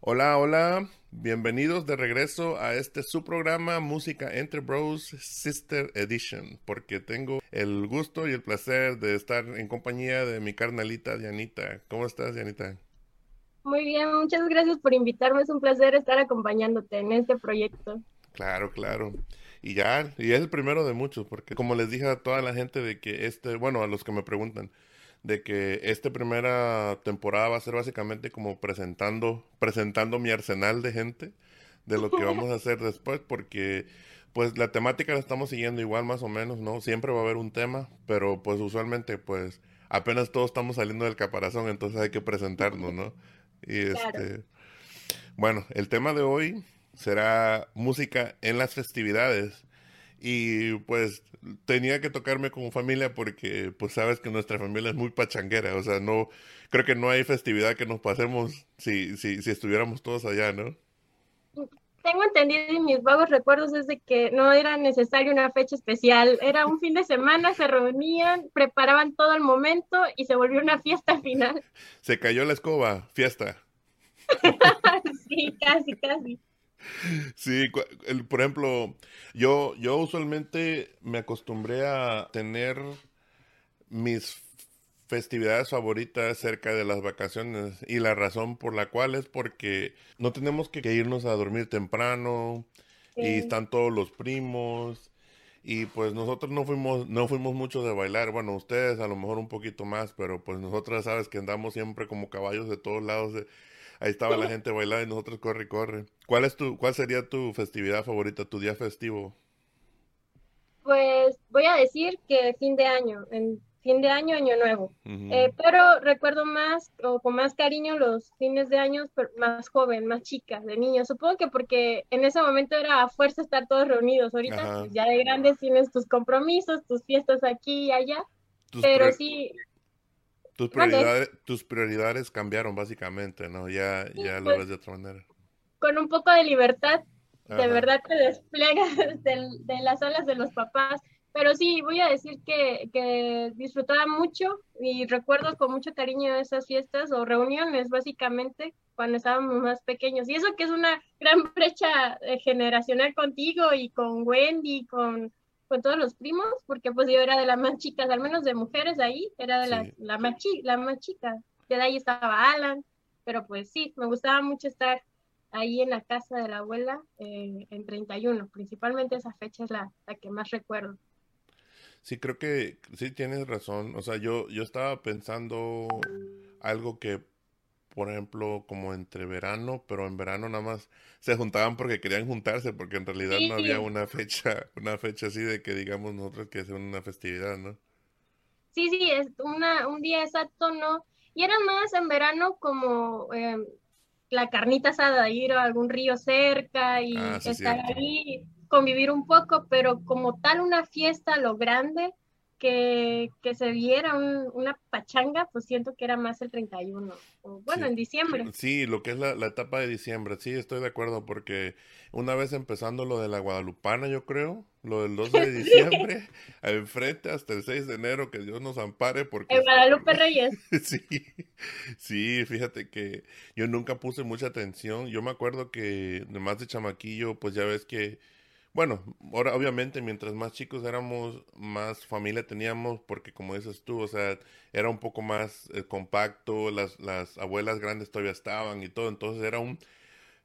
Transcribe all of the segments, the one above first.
Hola, hola. Bienvenidos de regreso a este su programa Música Entre Bros Sister Edition, porque tengo el gusto y el placer de estar en compañía de mi carnalita Dianita. ¿Cómo estás, Dianita? Muy bien, muchas gracias por invitarme. Es un placer estar acompañándote en este proyecto. Claro, claro. Y ya, y es el primero de muchos, porque como les dije a toda la gente de que este, bueno, a los que me preguntan, de que esta primera temporada va a ser básicamente como presentando, presentando mi arsenal de gente de lo que vamos a hacer después, porque pues la temática la estamos siguiendo igual más o menos, ¿no? Siempre va a haber un tema, pero pues usualmente pues apenas todos estamos saliendo del caparazón, entonces hay que presentarnos, ¿no? Y este, bueno, el tema de hoy será música en las festividades. Y pues tenía que tocarme como familia porque pues sabes que nuestra familia es muy pachanguera, o sea, no creo que no hay festividad que nos pasemos si si, si estuviéramos todos allá, ¿no? Tengo entendido y mis vagos recuerdos es de que no era necesario una fecha especial, era un fin de semana, se reunían, preparaban todo el momento y se volvió una fiesta final. Se cayó la escoba, fiesta. sí, casi, casi. Sí, el, por ejemplo, yo, yo usualmente me acostumbré a tener mis festividades favoritas cerca de las vacaciones y la razón por la cual es porque no tenemos que irnos a dormir temprano y están todos los primos y pues nosotros no fuimos no fuimos mucho de bailar, bueno, ustedes a lo mejor un poquito más, pero pues nosotros sabes que andamos siempre como caballos de todos lados de, Ahí estaba la gente bailando y nosotros corre, corre. ¿Cuál es tu, cuál sería tu festividad favorita, tu día festivo? Pues voy a decir que fin de año, en fin de año, año nuevo. Eh, pero recuerdo más o con más cariño los fines de año más joven, más chica, de niño. Supongo que porque en ese momento era a fuerza estar todos reunidos. Ahorita pues, ya de grandes tienes tus compromisos, tus fiestas aquí y allá. pero sí, tus prioridades, tus prioridades cambiaron básicamente, ¿no? Ya, ya lo pues, ves de otra manera. Con un poco de libertad, de verdad te despliegas de, de, las alas de los papás. Pero sí, voy a decir que, que disfrutaba mucho y recuerdo con mucho cariño esas fiestas o reuniones, básicamente, cuando estábamos más pequeños. Y eso que es una gran brecha eh, generacional contigo y con Wendy, con con todos los primos, porque pues yo era de las más chicas, al menos de mujeres ahí, era de la, la, más, la más chica. De ahí estaba Alan, pero pues sí, me gustaba mucho estar ahí en la casa de la abuela eh, en 31, principalmente esa fecha es la, la que más recuerdo. Sí, creo que sí tienes razón. O sea, yo, yo estaba pensando algo que por ejemplo, como entre verano, pero en verano nada más se juntaban porque querían juntarse, porque en realidad no había una fecha, una fecha así de que digamos nosotros que hacer una festividad, ¿no? Sí, sí, es una, un día exacto, ¿no? Y era más en verano como em, la carnita asada, ir a algún río cerca y ah, estar ahí, convivir un poco, pero como tal una fiesta lo grande, que, que se viera una pachanga, pues siento que era más el 31, o bueno, en diciembre. Sí, lo que es la, etapa de diciembre, sí, estoy de acuerdo, porque una vez empezando lo de la Guadalupana, yo creo, lo del 12 de diciembre, enfrente hasta el 6 de enero, que Dios nos ampare, porque... El Guadalupe Reyes. sí, sí, fíjate que yo nunca puse mucha atención, yo me acuerdo que, además de chamaquillo, pues ya ves que bueno, ahora obviamente mientras más chicos éramos, más familia teníamos, porque como dices tú, o sea, era un poco más eh, compacto, las, las abuelas grandes todavía estaban y todo, entonces era un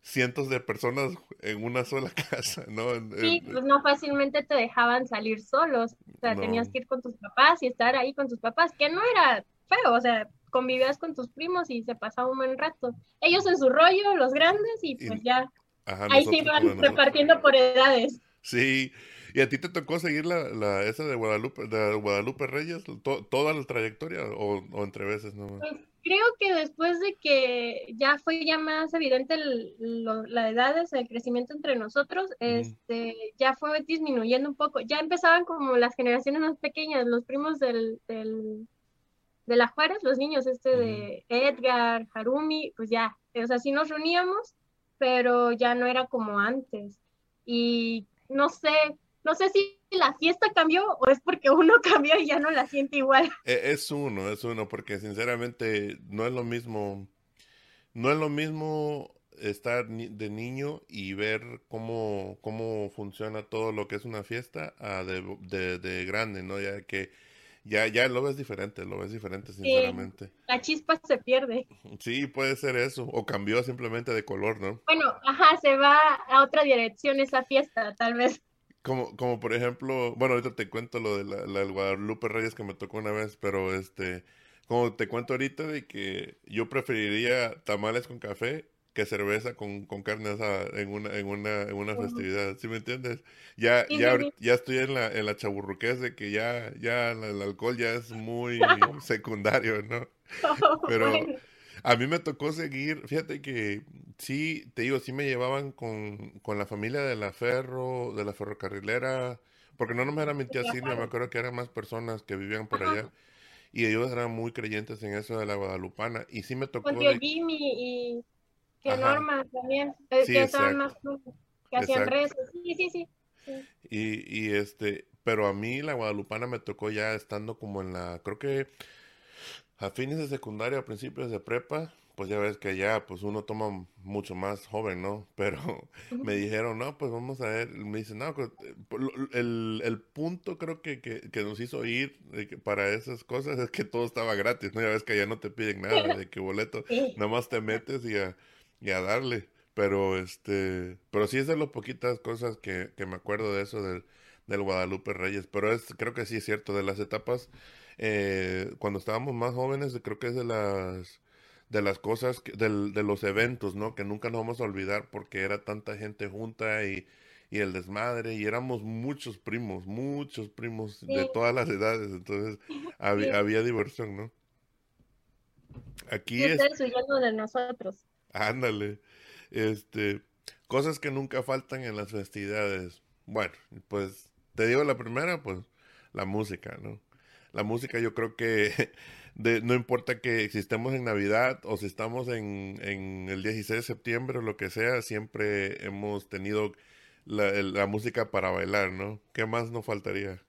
cientos de personas en una sola casa, ¿no? Sí, pues no fácilmente te dejaban salir solos, o sea, tenías que ir con tus papás y estar ahí con tus papás, que no era feo, o sea, convivías con tus primos y se pasaba un buen rato. Ellos en su rollo, los grandes, y pues ya Ahí se iban repartiendo por edades. Sí. ¿Y a ti te tocó seguir la, la esa de Guadalupe, de Guadalupe Reyes, toda la trayectoria o, entre veces no? Pues creo que después de que ya fue ya más evidente la edad, el crecimiento entre nosotros, este, ya fue disminuyendo un poco. Ya empezaban como las generaciones más pequeñas, los primos del, del de la Juárez, los niños este de Edgar, Harumi, pues ya, o sea, sí nos reuníamos, pero ya no era como antes. Y no sé, no sé si la fiesta cambió o es porque uno cambió y ya no la siente igual. E, es uno, es uno, porque sinceramente no es lo mismo, no es lo mismo estar de niño y ver cómo, cómo funciona todo lo que es una fiesta de, de, de grande, ¿no? Ya que ya, ya lo ves diferente, lo ves diferente, sinceramente. la chispa se pierde. Sí, puede ser eso, o cambió simplemente de color, ¿no? Bueno, ajá, se va a otra dirección esa fiesta, tal vez. Como, como por ejemplo, bueno, ahorita te cuento lo de la, la Guadalupe Reyes que me tocó una vez, pero este, como te cuento ahorita de que yo preferiría tamales con café que cerveza con, con carne asada en una, en una, en una festividad, ¿sí me entiendes? Ya, ya, ya estoy en la, en la chaburruquez de que ya, ya el alcohol ya es muy secundario, ¿no? Pero a mí me tocó seguir, fíjate que sí, te digo, sí me llevaban con, con la familia de la ferro, de la ferrocarrilera, porque no no me era mi tía Silvia, me acuerdo que eran más personas que vivían por allá. Y ellos eran muy creyentes en eso de la guadalupana. Y sí me tocó... Con Jimmy y que Norma también, eh, que estaban más que hacían rezos. Sí, sí, sí. Y, y este, pero a mí la guadalupana me tocó ya estando como en la, creo que a fines de secundaria, a principios de prepa, pues ya ves que ya pues uno toma mucho más joven, ¿no? Pero me dijeron, no, pues vamos a ver, me dicen, no, pues, el, el punto creo que, que, que, nos hizo ir para esas cosas es que todo estaba gratis, ¿no? Ya ves que ya no te piden nada, de que boleto, nada más te metes y ya y a darle. Pero este, pero sí es de las poquitas cosas que, que me acuerdo de eso del, del, Guadalupe Reyes. Pero es, creo que sí es cierto, de las etapas, eh, cuando estábamos más jóvenes, creo que es de las de las cosas, del, de los eventos, ¿no? Que nunca nos vamos a olvidar porque era tanta gente junta y, y el desmadre y éramos muchos primos, muchos primos de todas las edades, entonces había, había diversión, ¿no? Aquí ustedes huyendo de nosotros. Ándale. Este, cosas que nunca faltan en las festividades. Bueno, pues te digo la primera, pues la música, ¿no? La música yo creo que de, no importa que si estemos en Navidad o si estamos en, en el 16 de septiembre o lo que sea, siempre hemos tenido la, la música para bailar, ¿no? ¿Qué más nos faltaría?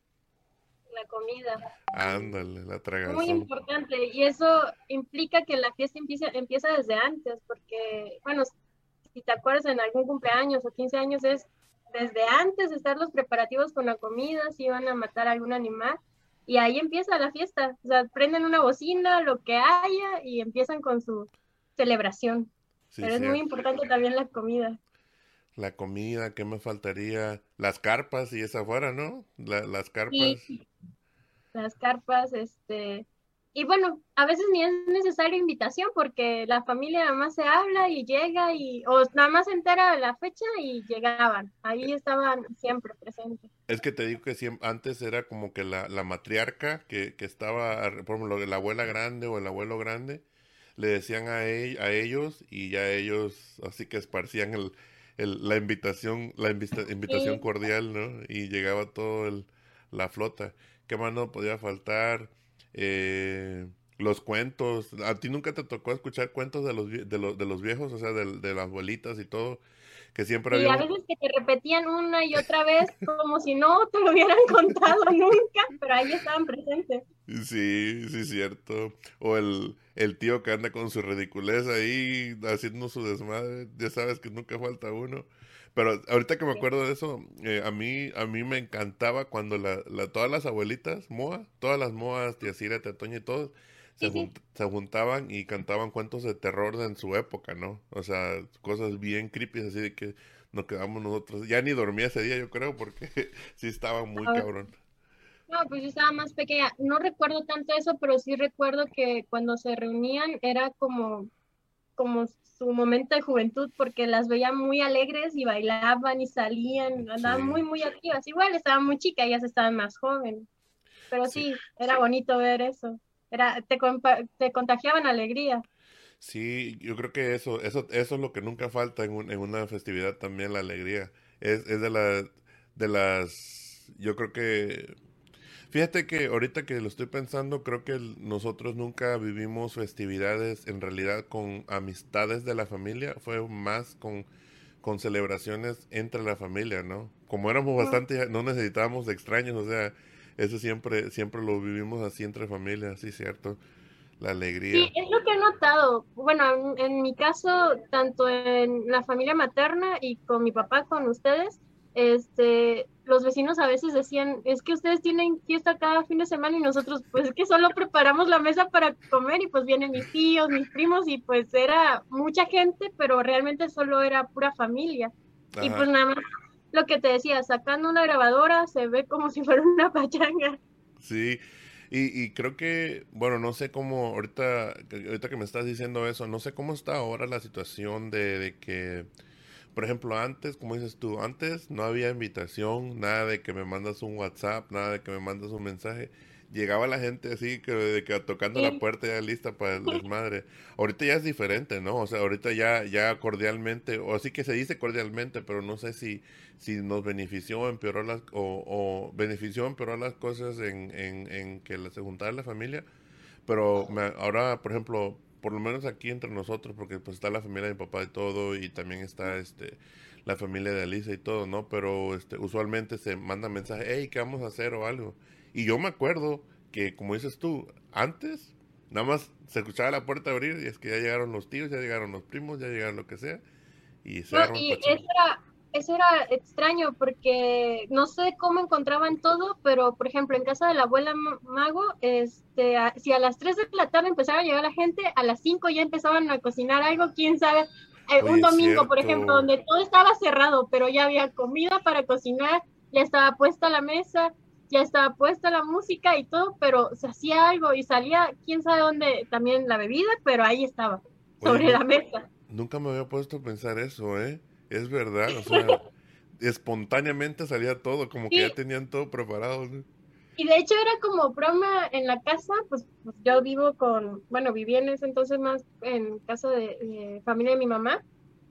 La comida. Ándale, la tragazón. Muy importante, y eso implica que la fiesta empieza, empieza desde antes, porque, bueno, si te acuerdas en algún cumpleaños o 15 años, es desde antes de estar los preparativos con la comida, si van a matar algún animal, y ahí empieza la fiesta. O sea, prenden una bocina, lo que haya, y empiezan con su celebración. Pero es muy importante también la comida. La comida, ¿qué me faltaría? Las carpas y esa fuera, ¿no? las carpas las carpas, este, y bueno, a veces ni es necesaria invitación porque la familia nada más se habla y llega y, o nada más se entera de la fecha y llegaban, ahí estaban siempre presentes. Es que te digo que siempre, antes era como que la, la matriarca que, que estaba, por ejemplo, la abuela grande o el abuelo grande, le decían a, a ellos y ya ellos así que esparcían el, el, la invitación, la invitación cordial, ¿no? Y llegaba todo el, la flota ¿Qué más no podía faltar? Eh, los cuentos. ¿A ti nunca te tocó escuchar cuentos de los, de los, de los viejos, o sea, de, de las abuelitas y todo? que siempre y a veces que te repetían una y otra vez como si no te lo hubieran contado nunca, pero ahí estaban presentes. Sí, sí, cierto. O el, el tío que anda con su ridiculez ahí haciendo su desmadre, ya sabes que nunca falta uno. Pero ahorita que me acuerdo de eso, eh, a mí a mí me encantaba cuando la, la, todas las abuelitas, Moa, todas las Moas, tía Cira, tía Toña y todos, se, se, juntaban y cantaban cuentos de terror en su época, ¿no? O sea, cosas bien creepy, así de que nos quedamos nosotros. Ya ni dormía ese día, yo creo, porque sí estaba muy cabrón. No, pues yo estaba más pequeña. No recuerdo tanto eso, pero sí recuerdo que cuando se reunían era como, como su momento de juventud, porque las veía muy alegres y bailaban y salían, andaban muy, muy activas. Igual estaban muy chicas, ellas estaban más jóvenes. Pero sí, era bonito ver eso era, te, te contagiaban alegría. Sí, yo creo que eso, eso, eso es lo que nunca falta en, en una festividad también, la alegría. Es, es de, la, de las, yo creo que, fíjate que ahorita que lo estoy pensando, creo que nosotros nunca vivimos festividades en realidad con amistades de la familia, fue más con, con celebraciones entre la familia, ¿no? Como éramos bastante, no necesitábamos de extraños, o sea, eso siempre, siempre lo vivimos así entre familias, sí, cierto. La alegría. Sí, es lo que he notado. Bueno, en, mi caso, tanto en la familia materna y con mi papá, con ustedes, este, los vecinos a veces decían, es que ustedes tienen fiesta cada fin de semana y nosotros, pues es que solo preparamos la mesa para comer y pues vienen mis tíos, mis primos y pues era mucha gente, pero realmente solo era pura familia. Y pues nada más lo que te decía, sacando una grabadora se ve como si fuera una pachanga. Sí, y, creo que, bueno, no sé cómo, ahorita, ahorita que me estás diciendo eso, no sé cómo está ahora la situación de, de que, por ejemplo, antes, como dices tú, antes no había invitación, nada de que me mandas un WhatsApp, nada de que me mandas un mensaje llegaba la gente así que, de que tocando la puerta ya lista para el desmadre. Ahorita ya es diferente, ¿no? O sea, ahorita ya ya cordialmente, o así que se dice cordialmente, pero no sé si si nos benefició o empeoró las o, o benefició empeoró las cosas en, en, en que se juntara la familia. Pero ahora, por ejemplo, por lo menos aquí entre nosotros, porque pues está la familia de mi papá y todo, y también está este la familia de Alisa y todo, ¿no? Pero este usualmente se manda mensaje, hey, ¿qué vamos a hacer o algo? Y yo me acuerdo que, como dices tú, antes nada más se escuchaba la puerta abrir y es que ya llegaron los tíos, ya llegaron los primos, ya llegaron lo que sea. Y, se y eso era, eso era extraño porque no sé cómo encontraban todo, pero por ejemplo en casa de la abuela Mago, este, si a las 3 de la tarde empezaba a llegar la gente, a las 5 ya empezaban a cocinar algo, quién sabe. Eh, un domingo, por ejemplo, donde todo estaba cerrado, pero ya había comida para cocinar, ya estaba puesta la mesa, ya estaba puesta la música y todo, pero se hacía algo y salía, quién sabe dónde, también la bebida, pero ahí estaba, sobre la mesa. Nunca me había puesto a pensar eso, ¿eh? Es verdad, o sea, espontáneamente salía todo, como que ya tenían todo preparado. Y de hecho era como broma en la casa, pues, pues, yo vivo con, bueno, viví en ese entonces más en casa de, familia de mi mamá,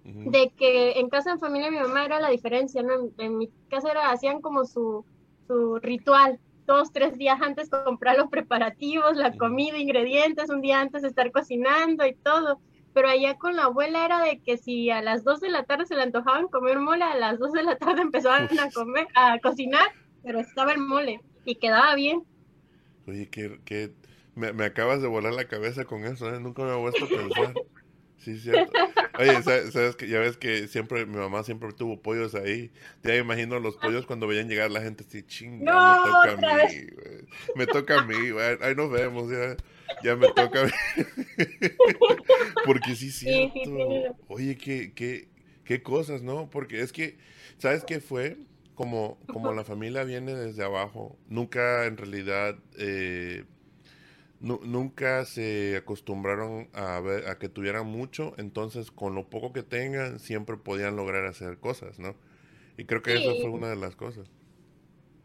de que en casa de familia de mi mamá era la diferencia, ¿no? en mi casa era, hacían como su su ritual. Dos, tres días antes comprar los preparativos, la comida, ingredientes, un día antes estar cocinando y todo. Pero allá con la abuela era de que si a las dos de la tarde se le antojaban comer mole, a las dos de la tarde empezaban a comer, a cocinar, pero estaba el mole y quedaba bien. Oye, que, que me, me, acabas de volar la cabeza con eso, ¿eh? nunca me he vuelto a pensar. Sí, cierto. Oye, ¿sabes, que Ya ves que siempre, mi mamá siempre tuvo pollos ahí. Ya imagino los pollos cuando veían llegar la gente así, chinga, me toca a mí, Me toca a mí, güey. Ahí nos vemos, ya. Ya me toca mí. Porque sí, cierto. Oye, qué, qué, qué cosas, ¿no? Porque es que, ¿sabes qué fue? Como, como la familia viene desde abajo, nunca en realidad eh, nunca se acostumbraron a, ver, a que tuvieran mucho, entonces con lo poco que tengan siempre podían lograr hacer cosas, ¿no? Y creo que eso fue una de las cosas.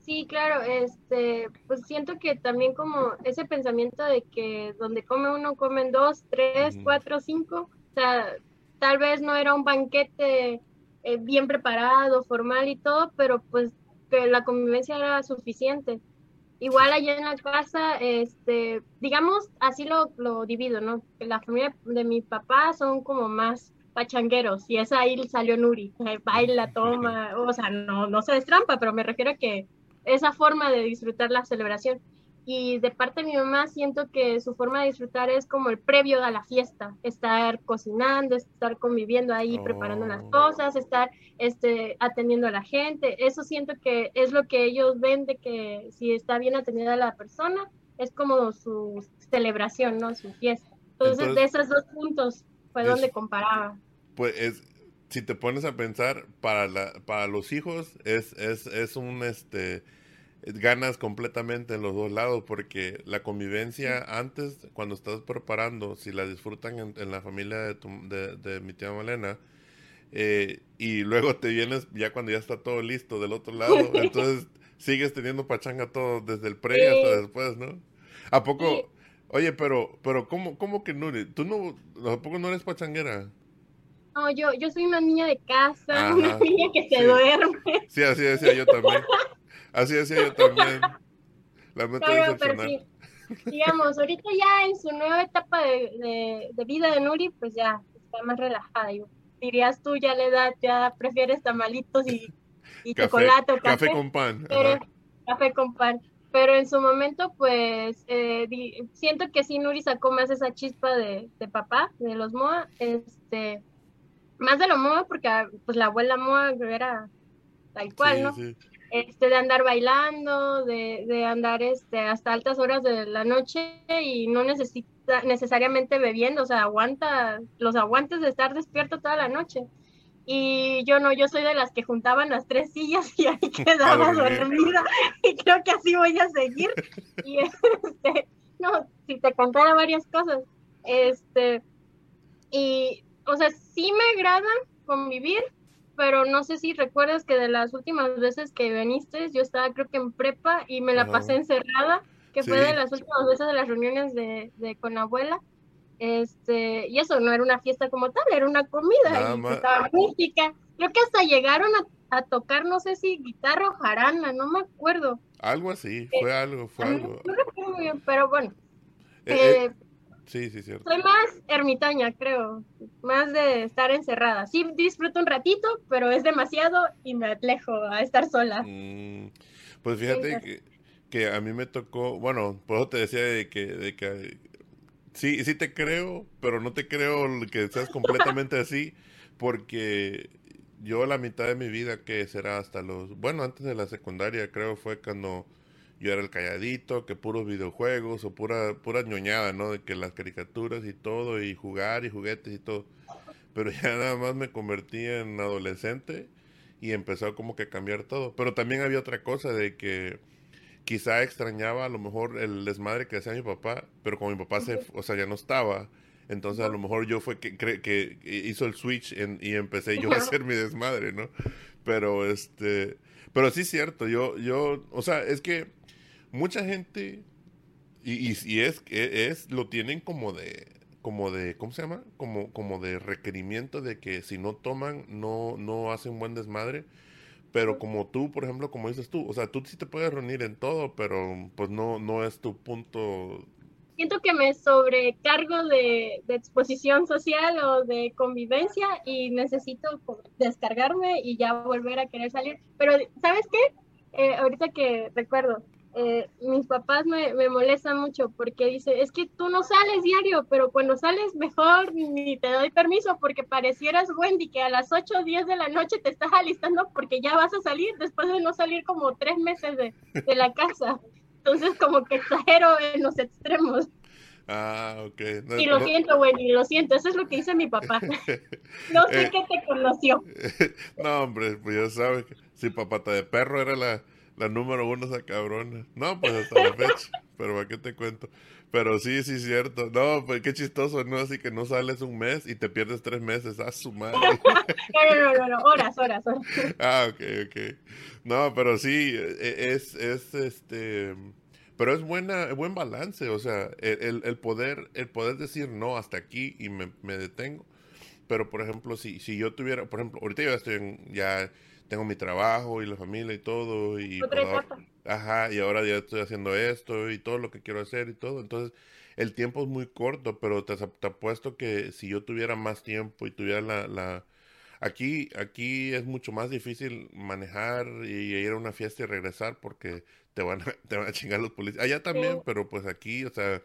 Sí, claro, este, pues siento que también como ese pensamiento de que donde come uno comen dos, tres, cuatro, cinco, o sea, tal vez no era un banquete eh, bien preparado, formal y todo, pero pues que la convivencia era suficiente. Igual allá en la casa, este, digamos, así lo, lo divido, ¿no? La familia de mi papá son como más pachangueros y esa ahí salió Nuri, baila, toma, o sea, no, no se destrampa, pero me refiero a que esa forma de disfrutar la celebración. Y de parte de mi mamá siento que su forma de disfrutar es como el previo a la fiesta, estar cocinando, estar conviviendo ahí, preparando las oh. cosas, estar este, atendiendo a la gente. Eso siento que es lo que ellos ven de que si está bien atendida la persona, es como su celebración, ¿no? Su fiesta. Entonces, de esos dos puntos fue donde comparaba pues es, si te pones a pensar, para, la, para los hijos es, es, es un, este, ganas completamente en los dos lados, porque la convivencia antes, cuando estás preparando, si la disfrutan en, la familia de, de, de, mi tía Malena, eh, y luego te vienes ya cuando ya está todo listo del otro lado, entonces sigues teniendo pachanga todo desde el pre hasta después, ¿no? ¿A poco? Oye, pero, pero ¿cómo, cómo que Nuri? ¿Tú no, ¿a poco no eres pachanguera? No, yo, yo soy una niña de casa, una niña que se duerme. Sí, así decía yo también. Así decía yo también. La claro, pero sí, digamos, ahorita ya en su nueva etapa de, de, vida de Nuri, pues ya está más relajada. dirías tú, ya la edad, ya prefieres tamalitos y, y chocolate o café. Café con pan. Pero, café con pan. Pero en su momento, pues, eh, siento que sí, Nuri sacó más esa chispa de, de papá, de los MOA. Este, más de lo MOA, porque ah, pues la abuela MOA era tal cual, ¿no? Este, de andar bailando, de, de, andar este, hasta altas horas de la noche y no necesita necesariamente bebiendo, o sea, aguanta los aguantes de estar despierto toda la noche. Y yo no, yo soy de las que juntaban las tres sillas y ahí quedaba dormida y creo que así voy a seguir. Y este, no, si te contara varias cosas, este, y o sea, sí me agrada convivir, pero no sé si recuerdas que de las últimas veces que viniste, yo estaba creo que en prepa y me la pasé encerrada, que fue de las últimas veces de las reuniones de, de con la abuela. Este, y eso no era una fiesta como tal, era una comida, y estaba música. Creo que hasta llegaron a, tocar, no sé si guitarra o jarana, no me acuerdo. Algo así, fue algo, fue algo. No recuerdo muy bien, pero bueno. Eh, eh, Sí, sí, cierto. Soy más ermitaña, creo. Más de estar encerrada. Sí, disfruto un ratito, pero es demasiado y me alejo a estar sola. Mm, pues fíjate que, que, a mí me tocó, bueno, por eso te decía de que, de que sí, sí te creo, pero no te creo que seas completamente así, porque yo la mitad de mi vida, que será hasta los, bueno, antes de la secundaria, creo fue cuando yo era el calladito, que puros videojuegos o pura, pura ñoñada, ¿no? De que las caricaturas y todo, y jugar y juguetes y todo. Pero ya nada más me convertí en adolescente y empezó como que a cambiar todo. Pero también había otra cosa de que quizá extrañaba a lo mejor el desmadre que hacía mi papá, pero como mi papá se, o sea, ya no estaba, entonces a lo mejor yo fue que, que hizo el switch y empecé yo a hacer mi desmadre, ¿no? Pero este, pero sí es cierto, yo, yo, o sea, es que mucha gente, y, y, es, es, lo tienen como de, como de, ¿cómo se llama? Como, como de requerimiento de que si no toman, no, no hacen buen desmadre. Pero como tú, por ejemplo, como dices tú, o sea, tú sí te puedes reunir en todo, pero pues no, no es tu punto. Siento que me sobrecargo de, de exposición social o de convivencia y necesito descargarme y ya volver a querer salir. Pero, ¿sabes qué? Eh, ahorita que recuerdo, eh, mis papás me, me, molestan mucho porque dice, es que tú no sales diario, pero cuando sales mejor ni te doy permiso porque parecieras Wendy que a las 8 o 10 de la noche te estás alistando porque ya vas a salir después de no salir como tres meses de, de la casa. Entonces como que exagero en los extremos. Ah, ok. y lo siento, Wendy, lo siento, eso es lo que dice mi papá. no sé eh, qué te conoció. no, hombre, pues ya sabes, si papata de perro era la la número uno esa cabrona. No, pues hasta la fecha. Pero ¿para qué te cuento? Pero sí, sí, cierto. No, pues qué chistoso, ¿no? Así que no sales un mes y te pierdes tres meses. A su madre. no, no, no, horas, horas, horas. Ah, ok, ok. No, pero sí, e, es, es este. Pero es buena, buen balance, o sea, el, el poder, el poder decir no hasta aquí y me, me detengo. Pero, por ejemplo, si, si yo tuviera, por ejemplo, ahorita yo estoy en, ya tengo mi trabajo y la familia y todo. Y otra etapa. Ajá, y ahora ya estoy haciendo esto y todo lo que quiero hacer y todo. Entonces, el tiempo es muy corto, pero te, te apuesto que si yo tuviera más tiempo y tuviera la, la... Aquí, aquí es mucho más difícil manejar y ir a una fiesta y regresar porque te van a, te van a chingar los policías. Allá también, pero pues aquí, o sea,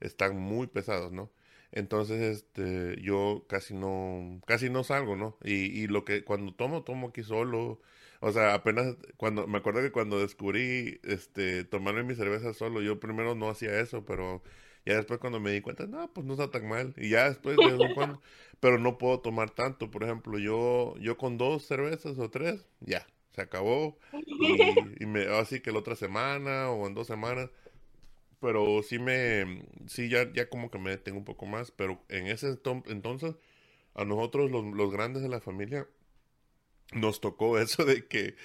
están muy pesados, ¿no? Entonces, este, yo casi no, casi no salgo, ¿no? Y, y lo que, cuando tomo, tomo aquí solo. O sea, apenas, cuando, me acuerdo que cuando descubrí, este, tomarme mi cerveza solo, yo primero no hacía eso, pero ya después cuando me di cuenta, no, pues no está tan mal. Y ya después, de vez en cuando, pero no puedo tomar tanto. Por ejemplo, yo, yo con dos cervezas o tres, ya, se acabó. Y, y me, así que la otra semana o en dos semanas pero sí me, sí ya, ya como que me detengo un poco más, pero en ese entonces, a nosotros los, los grandes de la familia, nos tocó eso de que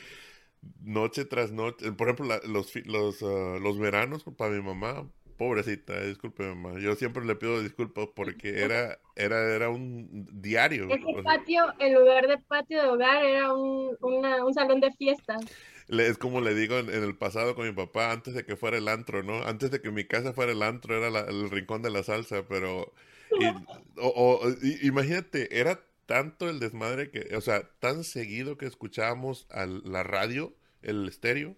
noche tras noche, por ejemplo, los, los, ah, los veranos para mi mamá, pobrecita, disculpe mamá, yo siempre le pido disculpas porque era, era, era un diario. Ese patio, en lugar de patio de hogar, era un, un salón de fiestas es como le digo en, el pasado con mi papá, antes de que fuera el antro, ¿no? Antes de que mi casa fuera el antro, era el rincón de la salsa, pero... o, imagínate, era tanto el desmadre que, o sea, tan seguido que escuchábamos a la radio, el estéreo,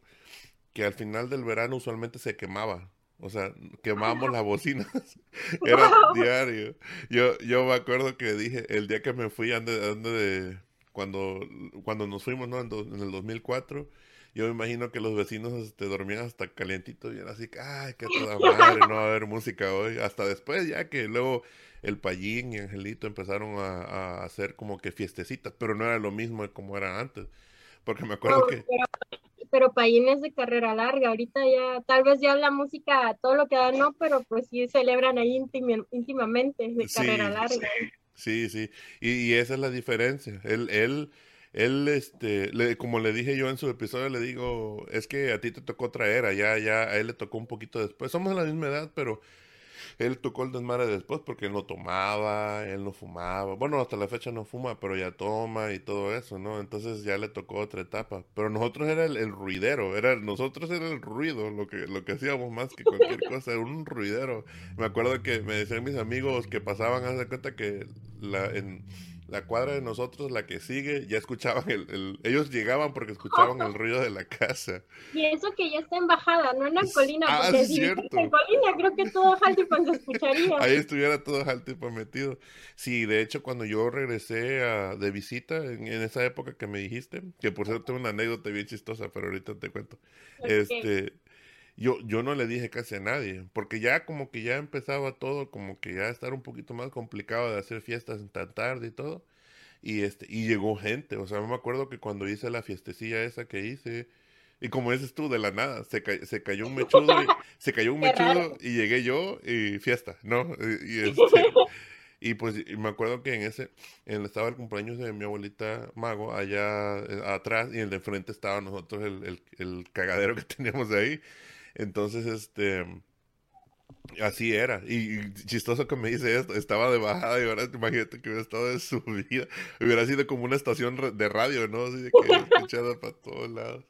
que al final del verano usualmente se quemaba. O sea, quemábamos las bocinas. Era diario. Yo, yo me acuerdo que dije, el día que me fui, ande, de, cuando, cuando nos fuimos, ¿no? En, en el 2004, yo me imagino que los vecinos te este, dormían hasta calientitos y era así, ay, qué toda madre, no va a haber música hoy. Hasta después, ya que luego el Pallín y Angelito empezaron a, hacer como que fiestecitas, pero no era lo mismo como era antes. Porque me acuerdo que... Pero, Pallín es de carrera larga, ahorita ya, tal vez ya la música, todo lo que da no, pero pues sí celebran ahí íntimamente, de carrera larga. Sí, sí, y, y, esa es la diferencia. Él, él él, este, le, como le dije yo en su episodio, le digo, es que a ti te tocó traer, allá, ya, a él le tocó un poquito después. Somos de la misma edad, pero él tocó el desmadre después porque él no tomaba, él no fumaba. Bueno, hasta la fecha no fuma, pero ya toma y todo eso, ¿no? Entonces ya le tocó otra etapa. Pero nosotros era el, ruidero, era, nosotros era el ruido, lo que, lo que hacíamos más que cualquier cosa, era un ruidero. Me acuerdo que me decían mis amigos que pasaban, a de cuenta que la, en la cuadra de nosotros, la que sigue, ya escuchaban el, ellos llegaban porque escuchaban el ruido de la casa. Y eso que ya está en bajada, no en la colina, ah, porque si en colina creo que todo Jaltipan se escucharía. Ahí estuviera todo Jaltipan metido. Sí, de hecho cuando yo regresé a, de visita en, esa época que me dijiste, que por cierto tengo una anécdota bien chistosa, pero ahorita te cuento. Este yo, yo no le dije casi a nadie, porque ya como que ya empezaba todo, como que ya estar un poquito más complicado de hacer fiestas tan tarde y todo. Y este, y llegó gente, o sea, me acuerdo que cuando hice la fiestecilla esa que hice, y como dices tú, de la nada, se, se cayó un mechudo, y, se cayó un mechudo y llegué yo y fiesta, ¿no? Y, este, y pues me acuerdo que en ese, en, estaba el cumpleaños de mi abuelita Mago, allá eh, atrás, y en el de frente estaba nosotros el, el, el cagadero que teníamos ahí. Entonces, este, así era. Y, chistoso que me dice esto, estaba de bajada y ahora imagínate que hubiera estado de subida. Hubiera sido como una estación de radio, ¿no? Así de que escuchada para todos lados.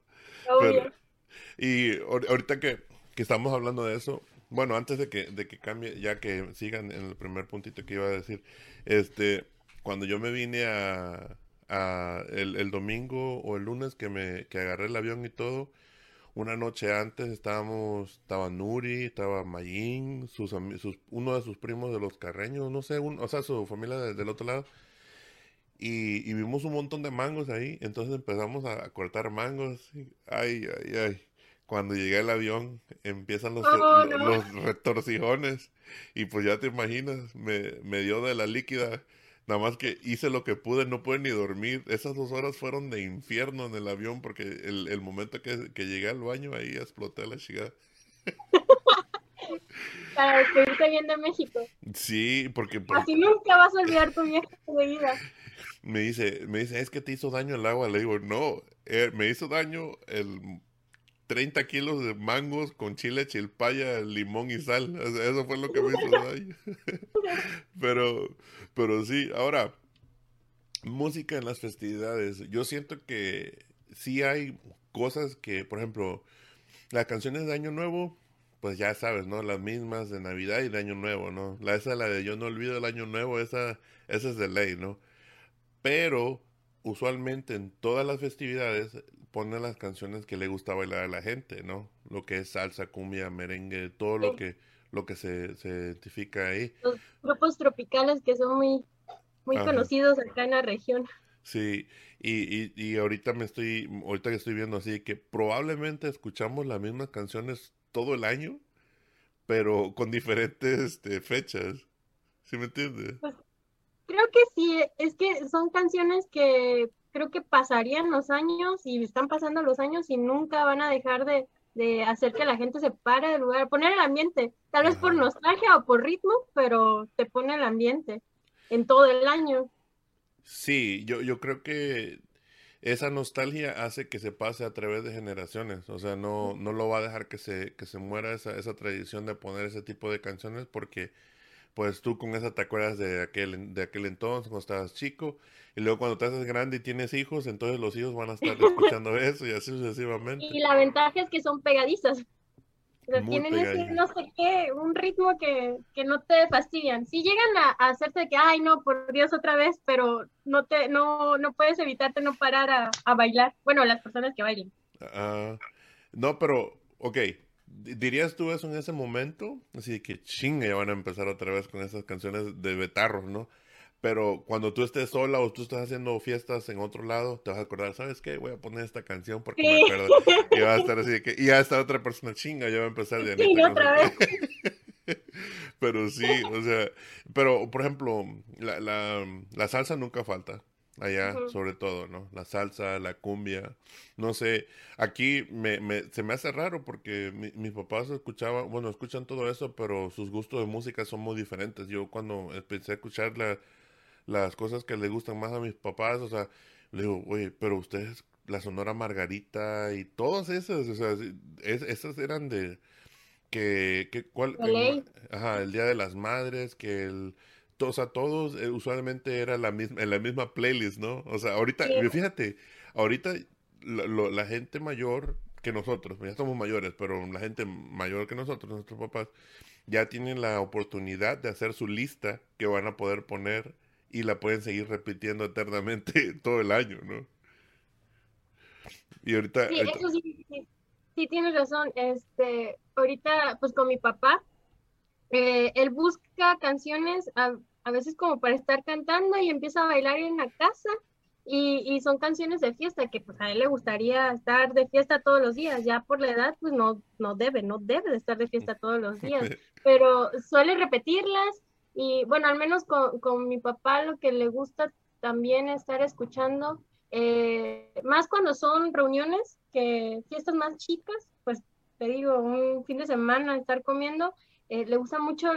y ahorita que, que, estamos hablando de eso, bueno, antes de que, de que cambie, ya que sigan en el primer puntito que iba a decir, este, cuando yo me vine a, a el, el, domingo o el lunes que me que agarré el avión y todo, una noche antes estábamos, estaba Nuri, estaba Mayín, sus, sus, uno de sus primos de los carreños, no sé, o sea, su familia del otro lado. Y, vimos un montón de mangos ahí, entonces empezamos a, cortar mangos. ay, ay, ay. Cuando llegué al avión, empiezan los, oh, los retorcijones. Y pues ya te imaginas, me, me dio de la líquida Nada más que hice lo que pude, no pude ni dormir. Esas dos horas fueron de infierno en el avión porque el, el momento que, que, llegué al baño ahí exploté la chica. Para despedirte bien de México. Sí, porque... Así nunca vas a olvidar tu viaje de vida. Me dice, me dice, es que te hizo daño el agua. Le digo, no, eh, me hizo daño el 30 kilos de mangos con chile, chilpaya, limón y sal. Eso fue lo que me hizo daño. pero, pero sí, ahora, música en las festividades. Yo siento que sí hay cosas que, por ejemplo, las canciones de Año Nuevo, pues ya sabes, ¿no? Las mismas de Navidad y de Año Nuevo, ¿no? La esa, la de Yo no olvido el Año Nuevo, esa, esa es de ley, ¿no? Pero usualmente en todas las festividades pone las canciones que le gusta bailar a la gente, ¿no? Lo que es salsa, cumbia, merengue, todo lo que lo que se, se identifica ahí. Los grupos tropicales que son muy muy conocidos acá en la región. Sí, y, y, y, ahorita me estoy, ahorita que estoy viendo así, que probablemente escuchamos las mismas canciones todo el año, pero con diferentes este, fechas. ¿Sí me entiendes? Pues, creo que sí, es que son canciones que creo que pasarían los años y están pasando los años y nunca van a dejar de, de hacer que la gente se pare del lugar, poner el ambiente, tal vez por nostalgia o por ritmo, pero te pone el ambiente en todo el año. Sí, yo, yo creo que esa nostalgia hace que se pase a través de generaciones, o sea, no, no lo va a dejar que se, que se muera esa, esa tradición de poner ese tipo de canciones porque pues tú con esa te acuerdas de aquel, de aquel entonces, cuando estabas chico, y luego cuando te haces grande y tienes hijos, entonces los hijos van a estar escuchando eso y así sucesivamente. Y la ventaja es que son pegadizas. tienen ese no sé qué, un ritmo que, que no te fastidian. Si llegan a, a, hacerte que, ay no, por Dios otra vez, pero no te, no, no puedes evitarte no parar a, a bailar. Bueno, las personas que bailen. Uh, no, pero, ok, ¿Dirías tú eso en ese momento? Así que chinga, ya van a empezar otra vez con esas canciones de betarros, ¿no? Pero cuando tú estés sola o tú estás haciendo fiestas en otro lado, te vas a acordar, ¿sabes qué? Voy a poner esta canción porque me acuerdo. Y va a estar así de que, y ya está otra persona chinga, ya va a empezar de sí, otra vez. pero sí, o sea, pero por ejemplo, la, la, la salsa nunca falta allá, sobre todo, ¿no? La salsa, la cumbia, no sé, aquí me, me, se me hace raro porque mis papás escuchaban, bueno, escuchan todo eso, pero sus gustos de música son muy diferentes. Yo cuando empecé a escuchar las cosas que le gustan más a mis papás, o sea, le digo, oye, pero ustedes, la Sonora Margarita y todas esas, o sea, esas eran de, que, que ¿cuál? ajá, el Día de las Madres, que el o sea, todos eh, usualmente era la misma, en la misma playlist, ¿no? O sea, ahorita, fíjate, ahorita la gente mayor que nosotros, ya somos mayores, pero la gente mayor que nosotros, nuestros papás, ya tienen la oportunidad de hacer su lista que van a poder poner y la pueden seguir repitiendo eternamente todo el año, ¿no? Y ahorita... Sí, eso sí, sí, tienes razón. Este, ahorita, pues con mi papá, eh, él busca canciones, a veces como para estar cantando y empieza a bailar en la casa y, y, son canciones de fiesta que pues a él le gustaría estar de fiesta todos los días, ya por la edad pues no, no debe, no debe de estar de fiesta todos los días, pero suele repetirlas y bueno, al menos con, con mi papá lo que le gusta también estar escuchando, eh, más cuando son reuniones, que fiestas más chicas, pues te digo, un fin de semana estar comiendo, eh, le gusta mucho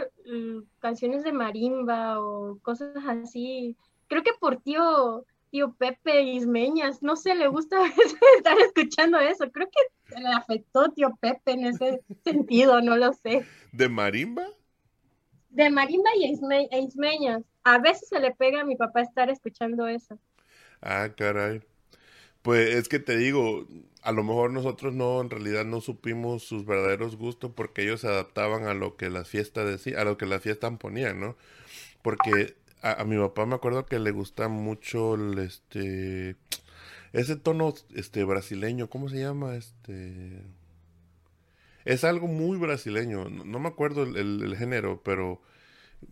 canciones de marimba o cosas así. Creo que por tío, tío Pepe Ismeñas, no sé, le gusta estar escuchando eso. Creo que le afectó tío Pepe en ese sentido, no lo sé. ¿De marimba? De marimba y e Ismeñas. A veces se le pega a mi papá estar escuchando eso. Ah, caray. Pues es que te digo, a lo mejor nosotros no, en realidad no supimos sus verdaderos gustos porque ellos se adaptaban a lo que las fiestas decían, a lo que las fiestas ponían, ¿no? Porque a, mi papá me acuerdo que le gusta mucho el, este, ese tono, este, brasileño, ¿cómo se llama? Este, es algo muy brasileño, no, me acuerdo el, género, pero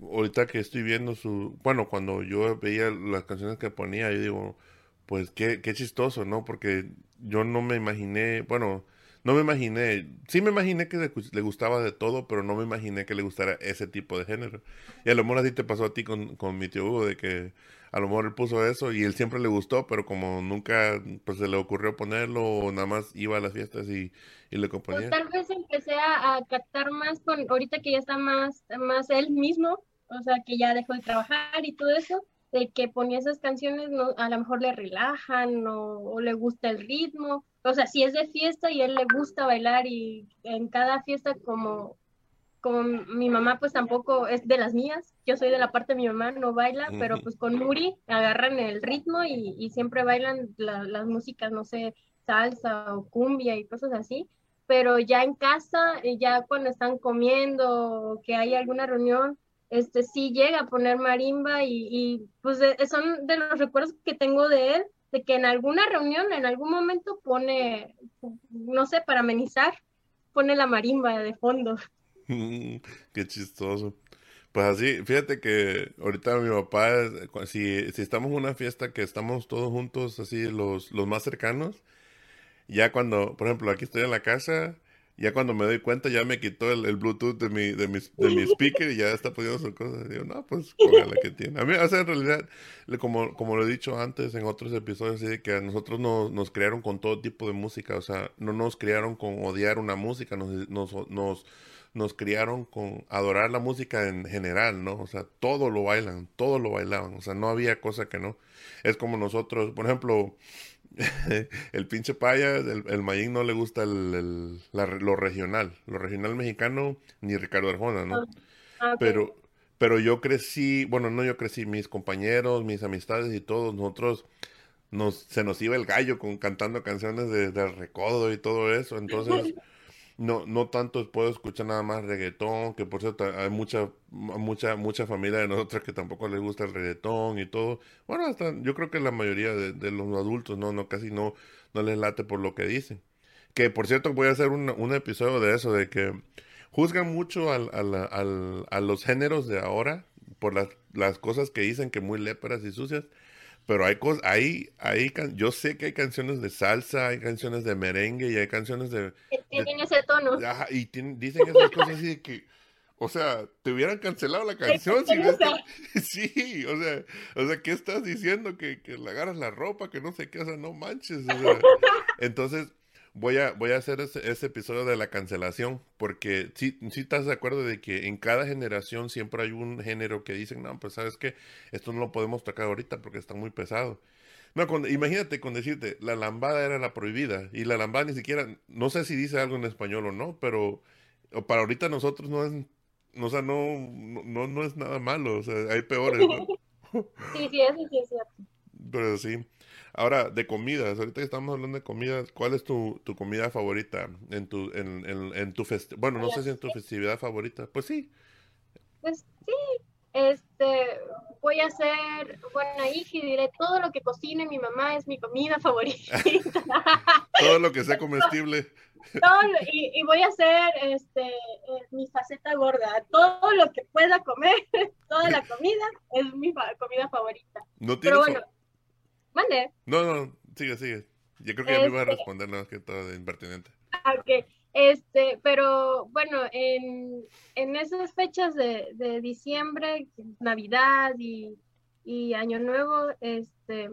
ahorita que estoy viendo su, bueno, cuando yo veía las canciones que ponía, yo digo, pues qué, qué chistoso, ¿no? Porque yo no me imaginé, bueno, no me imaginé, sí me imaginé que le, gustaba de todo, pero no me imaginé que le gustara ese tipo de género. Y a lo mejor así te pasó a ti con, con mi tío Hugo, de que a lo mejor él puso eso y él siempre le gustó, pero como nunca pues se le ocurrió ponerlo o nada más iba a las fiestas y, y le componía. Pues, tal vez empecé a, a, captar más con, ahorita que ya está más, más él mismo, o sea, que ya dejó de trabajar y todo eso, de que ponía esas canciones, no, a lo mejor le relajan o, le gusta el ritmo. O sea, si es de fiesta y a él le gusta bailar y en cada fiesta como, como mi mamá pues tampoco es de las mías, yo soy de la parte de mi mamá, no baila, pero pues con Muri agarran el ritmo y, y siempre bailan las músicas, no sé, salsa o cumbia y cosas así. pero ya en casa, ya cuando están comiendo o que hay alguna reunión, este sí llega a poner marimba y, y pues son de los recuerdos que tengo de él, de que en alguna reunión, en algún momento pone, no sé, para amenizar, pone la marimba de fondo. Qué chistoso. Pues así, fíjate que ahorita mi papá, si, si estamos en una fiesta que estamos todos juntos, así los, los más cercanos, ya cuando, por ejemplo, aquí estoy en la casa, ya cuando me doy cuenta ya me quitó el, Bluetooth de mi, de, mi, de mi speaker y ya está poniendo sus cosas. Digo, no, pues la que tiene. A mí, o sea, en realidad, como, como lo he dicho antes en otros episodios, así que a nosotros nos, nos criaron con todo tipo de música. O sea, no nos criaron con odiar una música, nos, nos, nos nos criaron con adorar la música en general, ¿no? O sea, todo lo bailan, todo lo bailaban, o sea, no había cosa que no. Es como nosotros, por ejemplo, el pinche paya, el, el Mayín no le gusta el, lo regional, lo regional mexicano, ni Ricardo Arjona, ¿no? Ah, pero, pero yo crecí, bueno, no yo crecí, mis compañeros, mis amistades y todos nosotros nos, se nos iba el gallo con cantando canciones de, de recodo y todo eso, entonces no, no tanto puedo escuchar nada más reggaetón, que por cierto hay mucha, mucha, mucha familia de nosotros que tampoco les gusta el reggaetón y todo. Bueno, hasta yo creo que la mayoría de, los adultos no, no, casi no, no les late por lo que dicen. Que por cierto voy a hacer un, un episodio de eso, de que juzgan mucho al, al, al, a los géneros de ahora por las, las cosas que dicen que muy léperas y sucias pero hay cosas, hay, hay, yo sé que hay canciones de salsa, hay canciones de merengue y hay canciones de... Que tienen ese tono. y dicen esas cosas así de que, o sea, te hubieran cancelado la canción si Sí, o sea, o sea, ¿qué estás diciendo? Que, que le agarras la ropa, que no sé qué, o sea, no manches. entonces, voy a, voy a hacer ese, episodio de la cancelación, porque si sí, estás de acuerdo de que en cada generación siempre hay un género que dicen, no, pues sabes que esto no lo podemos tocar ahorita porque está muy pesado. No, imagínate con decirte, la lambada era la prohibida, y la lambada ni siquiera, no sé si dice algo en español o no, pero para ahorita nosotros no es, o sea, no, no, no es nada malo, o sea, hay peores, Sí, sí, eso sí es cierto. Pero sí. Ahora, de comidas, ahorita que estamos hablando de comidas, ¿cuál es tu, tu comida favorita en tu, en, en, en tu festividad? Bueno, no sé si en tu festividad favorita. Pues sí. Pues sí, este, voy a ser buena hija y diré todo lo que cocine mi mamá es mi comida favorita. todo lo que sea comestible. Todo, y, y, voy a hacer este, eh, mi faceta gorda. Todo lo que pueda comer, toda la comida es mi comida favorita. No Pero bueno, Mande. No, no, sigue, sigue. Yo creo que ya me iba a este responder nada más que todo de impertinente. Ah, ok. Este, pero bueno, en, en esas fechas de, de diciembre, Navidad y, y, Año Nuevo, este,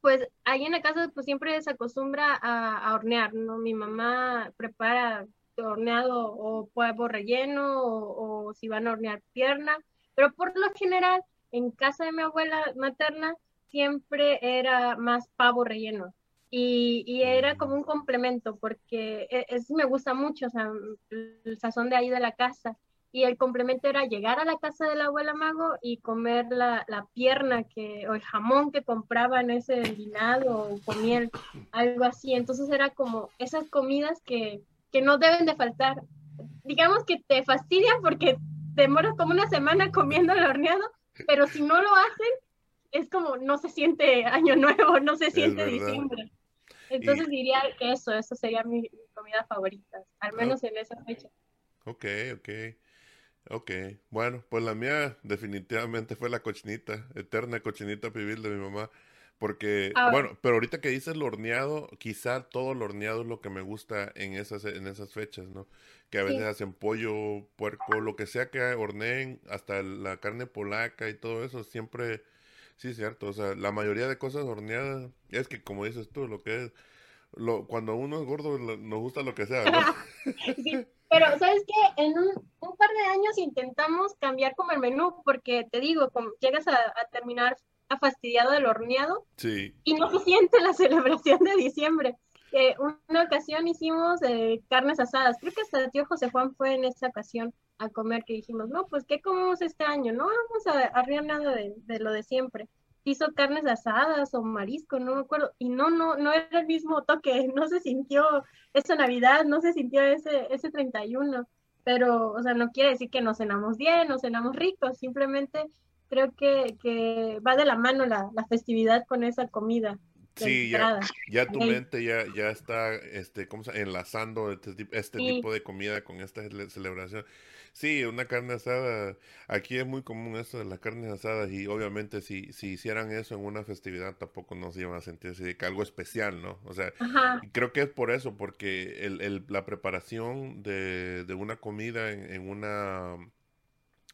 pues ahí en la casa pues siempre se acostumbra a, a hornear, ¿no? Mi mamá prepara horneado o huevo relleno o, o si van a hornear pierna, pero por lo general en casa de mi abuela materna siempre era más pavo relleno. Y, era como un complemento porque e, es, me gusta mucho, el sazón de ahí de la casa. Y el complemento era llegar a la casa de la abuela Mago y comer la, la pierna que, o el jamón que compraba en ese vinado o con miel, algo así. Entonces era como esas comidas que, que no deben de faltar. Digamos que te fastidian porque demoras como una semana comiendo el horneado, pero si no lo hacen, es como no se siente año nuevo, no se siente diciembre. Entonces diría que eso, eso sería mi, comida favorita, al menos en esa fecha. Ok, ok. Ok, bueno, pues la mía definitivamente fue la cochinita, eterna cochinita pibil de mi mamá. Porque, ah, bueno, pero ahorita que dices lo horneado, quizá todo lo horneado es lo que me gusta en esas, en esas fechas, ¿no? Que a veces hacen pollo, puerco, lo que sea que horneen, hasta la carne polaca y todo eso, siempre Sí, cierto. O sea, la mayoría de cosas horneadas es que, como dices tú, lo que es. Lo, cuando uno es gordo, nos gusta lo que sea, ¿no? sí, pero ¿sabes qué? En un, par de años intentamos cambiar como el menú, porque te digo, como llegas a, terminar fastidiado del horneado sí. y no se siente la celebración de diciembre. Eh, una ocasión hicimos eh, carnes asadas, creo que hasta el tío José Juan fue en esa ocasión a comer que dijimos, no, pues ¿qué comemos este año? No vamos a arriar nada de, lo de siempre. hizo carnes asadas o marisco, no me acuerdo, y no, no, no era el mismo toque, no se sintió esa Navidad, no se sintió ese, ese 31, pero, o sea, no quiere decir que nos cenamos bien, nos cenamos ricos, simplemente creo que, que va de la mano la, la festividad con esa comida. Sí, ya, ya, tu mente ya, ya está este, ¿cómo se, enlazando este, este tipo de comida con esta celebración. Sí, una carne asada. Aquí es muy común eso de las carnes asadas y obviamente si, si hicieran eso en una festividad tampoco nos iban a sentir así de que algo especial, ¿no? O sea, creo que es por eso, porque el, el, la preparación de, de una comida en, en, una,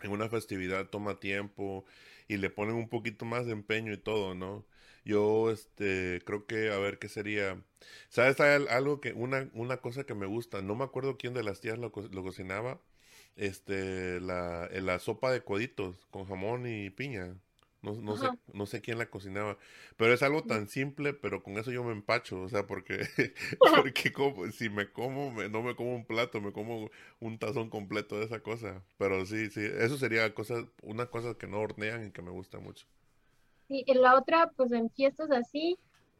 en una festividad toma tiempo y le ponen un poquito más de empeño y todo, ¿no? Yo, este, creo que, a ver, ¿qué sería? ¿Sabes? Hay algo que, una, una cosa que me gusta, no me acuerdo quién de las tías lo, lo cocinaba, este, la, eh, la sopa de coditos con jamón y piña. No, no sé, no sé quién la cocinaba, pero es algo tan simple, pero con eso yo me empacho, o sea, porque, porque como, si me como, no me como un plato, me como un tazón completo de esa cosa, pero sí, sí, eso sería cosa, una cosa que no hornean y que me gusta mucho. Sí, y la otra, pues en fiestas así,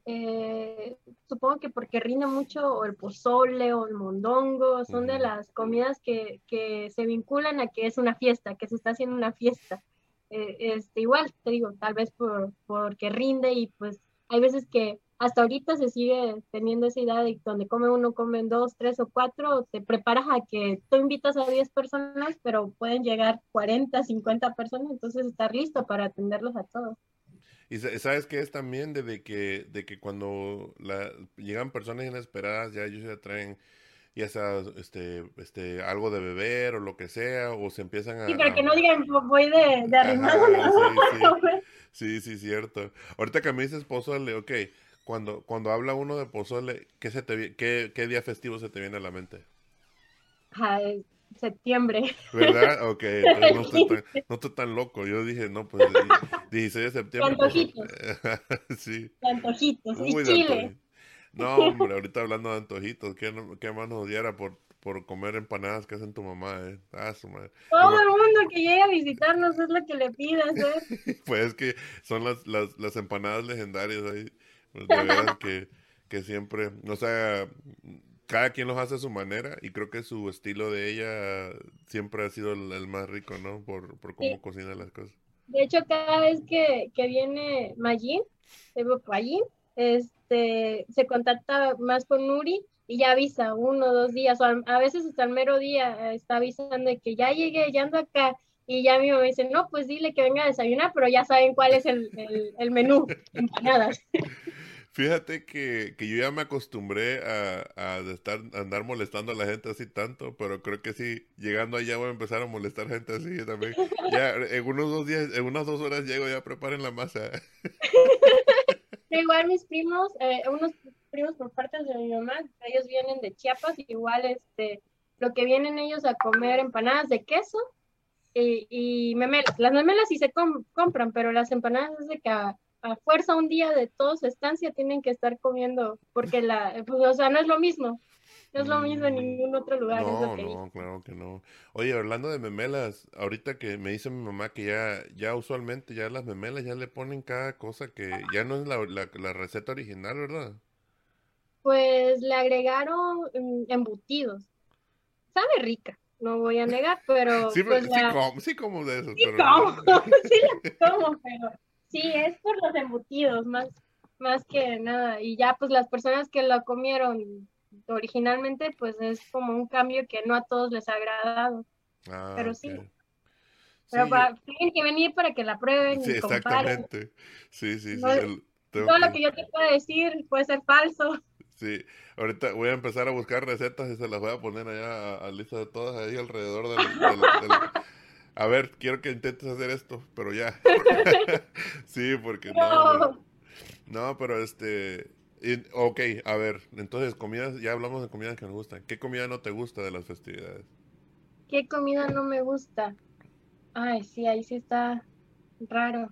eh, supongo que porque rinde mucho o el pozole o el mondongo, son de las comidas que, que, se vinculan a que es una fiesta, que se está haciendo una fiesta. Eh, este, igual, te digo, tal vez por, porque rinde y pues hay veces que hasta ahorita se sigue teniendo esa idea de donde come uno, comen dos, tres o cuatro, te preparas a que tú invitas a 10 personas, pero pueden llegar 40, 50 personas, entonces estar listo para atenderlos a todos. Y sabes que es también de que, de que cuando la, llegan personas inesperadas, ya ellos ya traen ya sea este, este, algo de beber o lo que sea, o se empiezan a... Sí, pero que no digan, voy de, de arrimado. Sí, sí, sí, cierto. Ahorita que me dices pozole, ok, cuando, cuando habla uno de pozole, ¿qué, se te, qué, qué día festivo se te viene a la mente? Ay, septiembre. ¿Verdad? Ok, no estoy, tan, no estoy, tan, loco. Yo dije, no, pues 16 de septiembre. Pues, antojitos. sí. antojitos. y Chile. No, hombre, ahorita hablando de antojitos, ¿qué, qué más nos diera por, por comer empanadas que hacen tu mamá, eh? Ah, su madre. Todo el mundo que llegue a visitarnos es lo que le pidas, ¿eh? pues es que son las, las, las empanadas legendarias ahí. Pues de verdad que, que siempre, o sea, cada quien los hace a su manera y creo que su estilo de ella siempre ha sido el, más rico, ¿no? Por, por cómo cocina las cosas. De hecho, cada vez que, que viene Magin, Magin, este, se contacta más con Nuri y ya avisa uno o dos días, o a, veces hasta el mero día está avisando de que ya llegué, ya ando acá. Y ya mi mamá dice, no, pues dile que venga a desayunar, pero ya saben cuál es el, el, el menú, empanadas. Fíjate que, que, yo ya me acostumbré a, a estar, andar molestando a la gente así tanto, pero creo que sí, llegando allá voy a empezar a molestar gente así también. Ya en unos dos días, en unas dos horas llego, ya preparen la masa. Igual mis primos, eh, unos primos por parte de mi mamá, ellos vienen de Chiapas, igual este, lo que vienen ellos a comer empanadas de queso y, y memelas. Las memelas sí se compran, pero las empanadas es de que fuerza un día de toda su estancia tienen que estar comiendo, porque la, pues, o sea, no es lo mismo. No es lo mismo en mm, ningún otro lugar. No, no, claro que no. Oye, hablando de memelas, ahorita que me dice mi mamá que ya, ya usualmente ya las memelas ya le ponen cada cosa que ya no es la, la, receta original, ¿verdad? Pues le agregaron mm, embutidos. Sabe rica, no voy a negar, pero... Sí, pues sí, como, sí como de eso. Sí pero... como, sí como, pero Sí, es por los embutidos, más, más que nada. Y ya, pues las personas que lo comieron originalmente, pues es como un cambio que no a todos les ha agradado. Ah, Pero sí. Pero tienen que venir para que la prueben. Sí, exactamente. Sí, sí, sí. todo lo que yo te puedo decir puede ser falso. Sí, ahorita voy a empezar a buscar recetas y se las voy a poner allá a, lista de todas ahí alrededor del, a ver, quiero que intentes hacer esto, pero ya. sí, porque no. No, pero este. ok, a ver, entonces, comidas, ya hablamos de comidas que nos gustan. ¿Qué comida no te gusta de las festividades? ¿Qué comida no me gusta? Ay, sí, ahí sí está raro.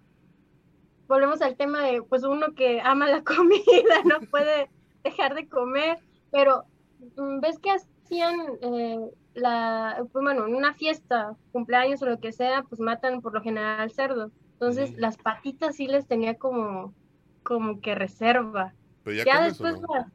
Volvemos al tema de, pues, uno que ama la comida, no puede dejar de comer, pero mm, ves que hacían eh, la, pues bueno, en una fiesta, cumpleaños o lo que sea, pues matan por lo general cerdo. Entonces las patitas sí les tenía como, como que reserva. Pero ya, Ya comes, ¿o después no?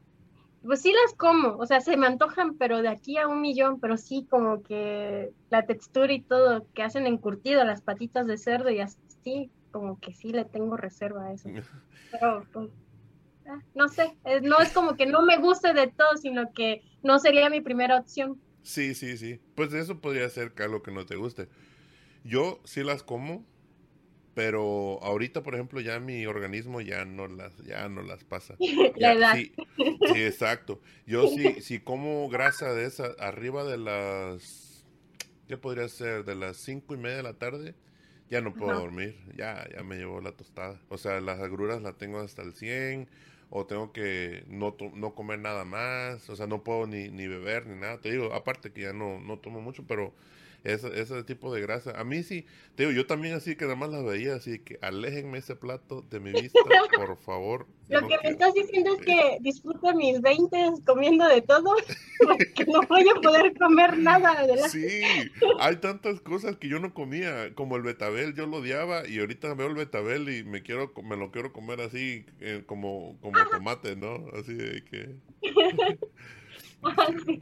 pues sí las como, o sea, se me antojan, pero de aquí a un millón, pero sí como que la textura y todo que hacen encurtido las patitas de cerdo y así, como que sí le tengo reserva a eso. Pero pues, ah, no sé, eh, no es como que no me guste de todo, sino que no sería mi primera opción. Sí, sí, sí. Pues eso podría ser algo que no te guste. Yo sí las como, pero ahorita, por ejemplo, ya mi organismo ya no las, ya no las pasa. Ya. Sí, sí, exacto. Yo sí, si como grasa de esa arriba de las, ¿qué podría ser? De las cinco y media de la tarde, ya no puedo Ajá. dormir. Ya, ya me llevó la tostada. O sea, las agruras las tengo hasta el 100 o tengo que no, no comer nada más. O sea, no puedo ni, ni beber ni nada. Te digo, aparte que ya no, no tomo mucho, pero ese, ese tipo de grasa. A mí sí, te digo, yo también así que nada más las veía, así que aléjenme ese plato de mi vista, por favor. Lo No que me estás diciendo es que disfruto mis 20 comiendo de todo, porque no voy a poder comer nada adelante. Sí, hay tantas cosas que yo no comía, como el betabel, yo lo odiaba y ahorita veo el betabel y me quiero, me lo quiero comer así, eh, como, como tomate, ¿no? Así de que, Así.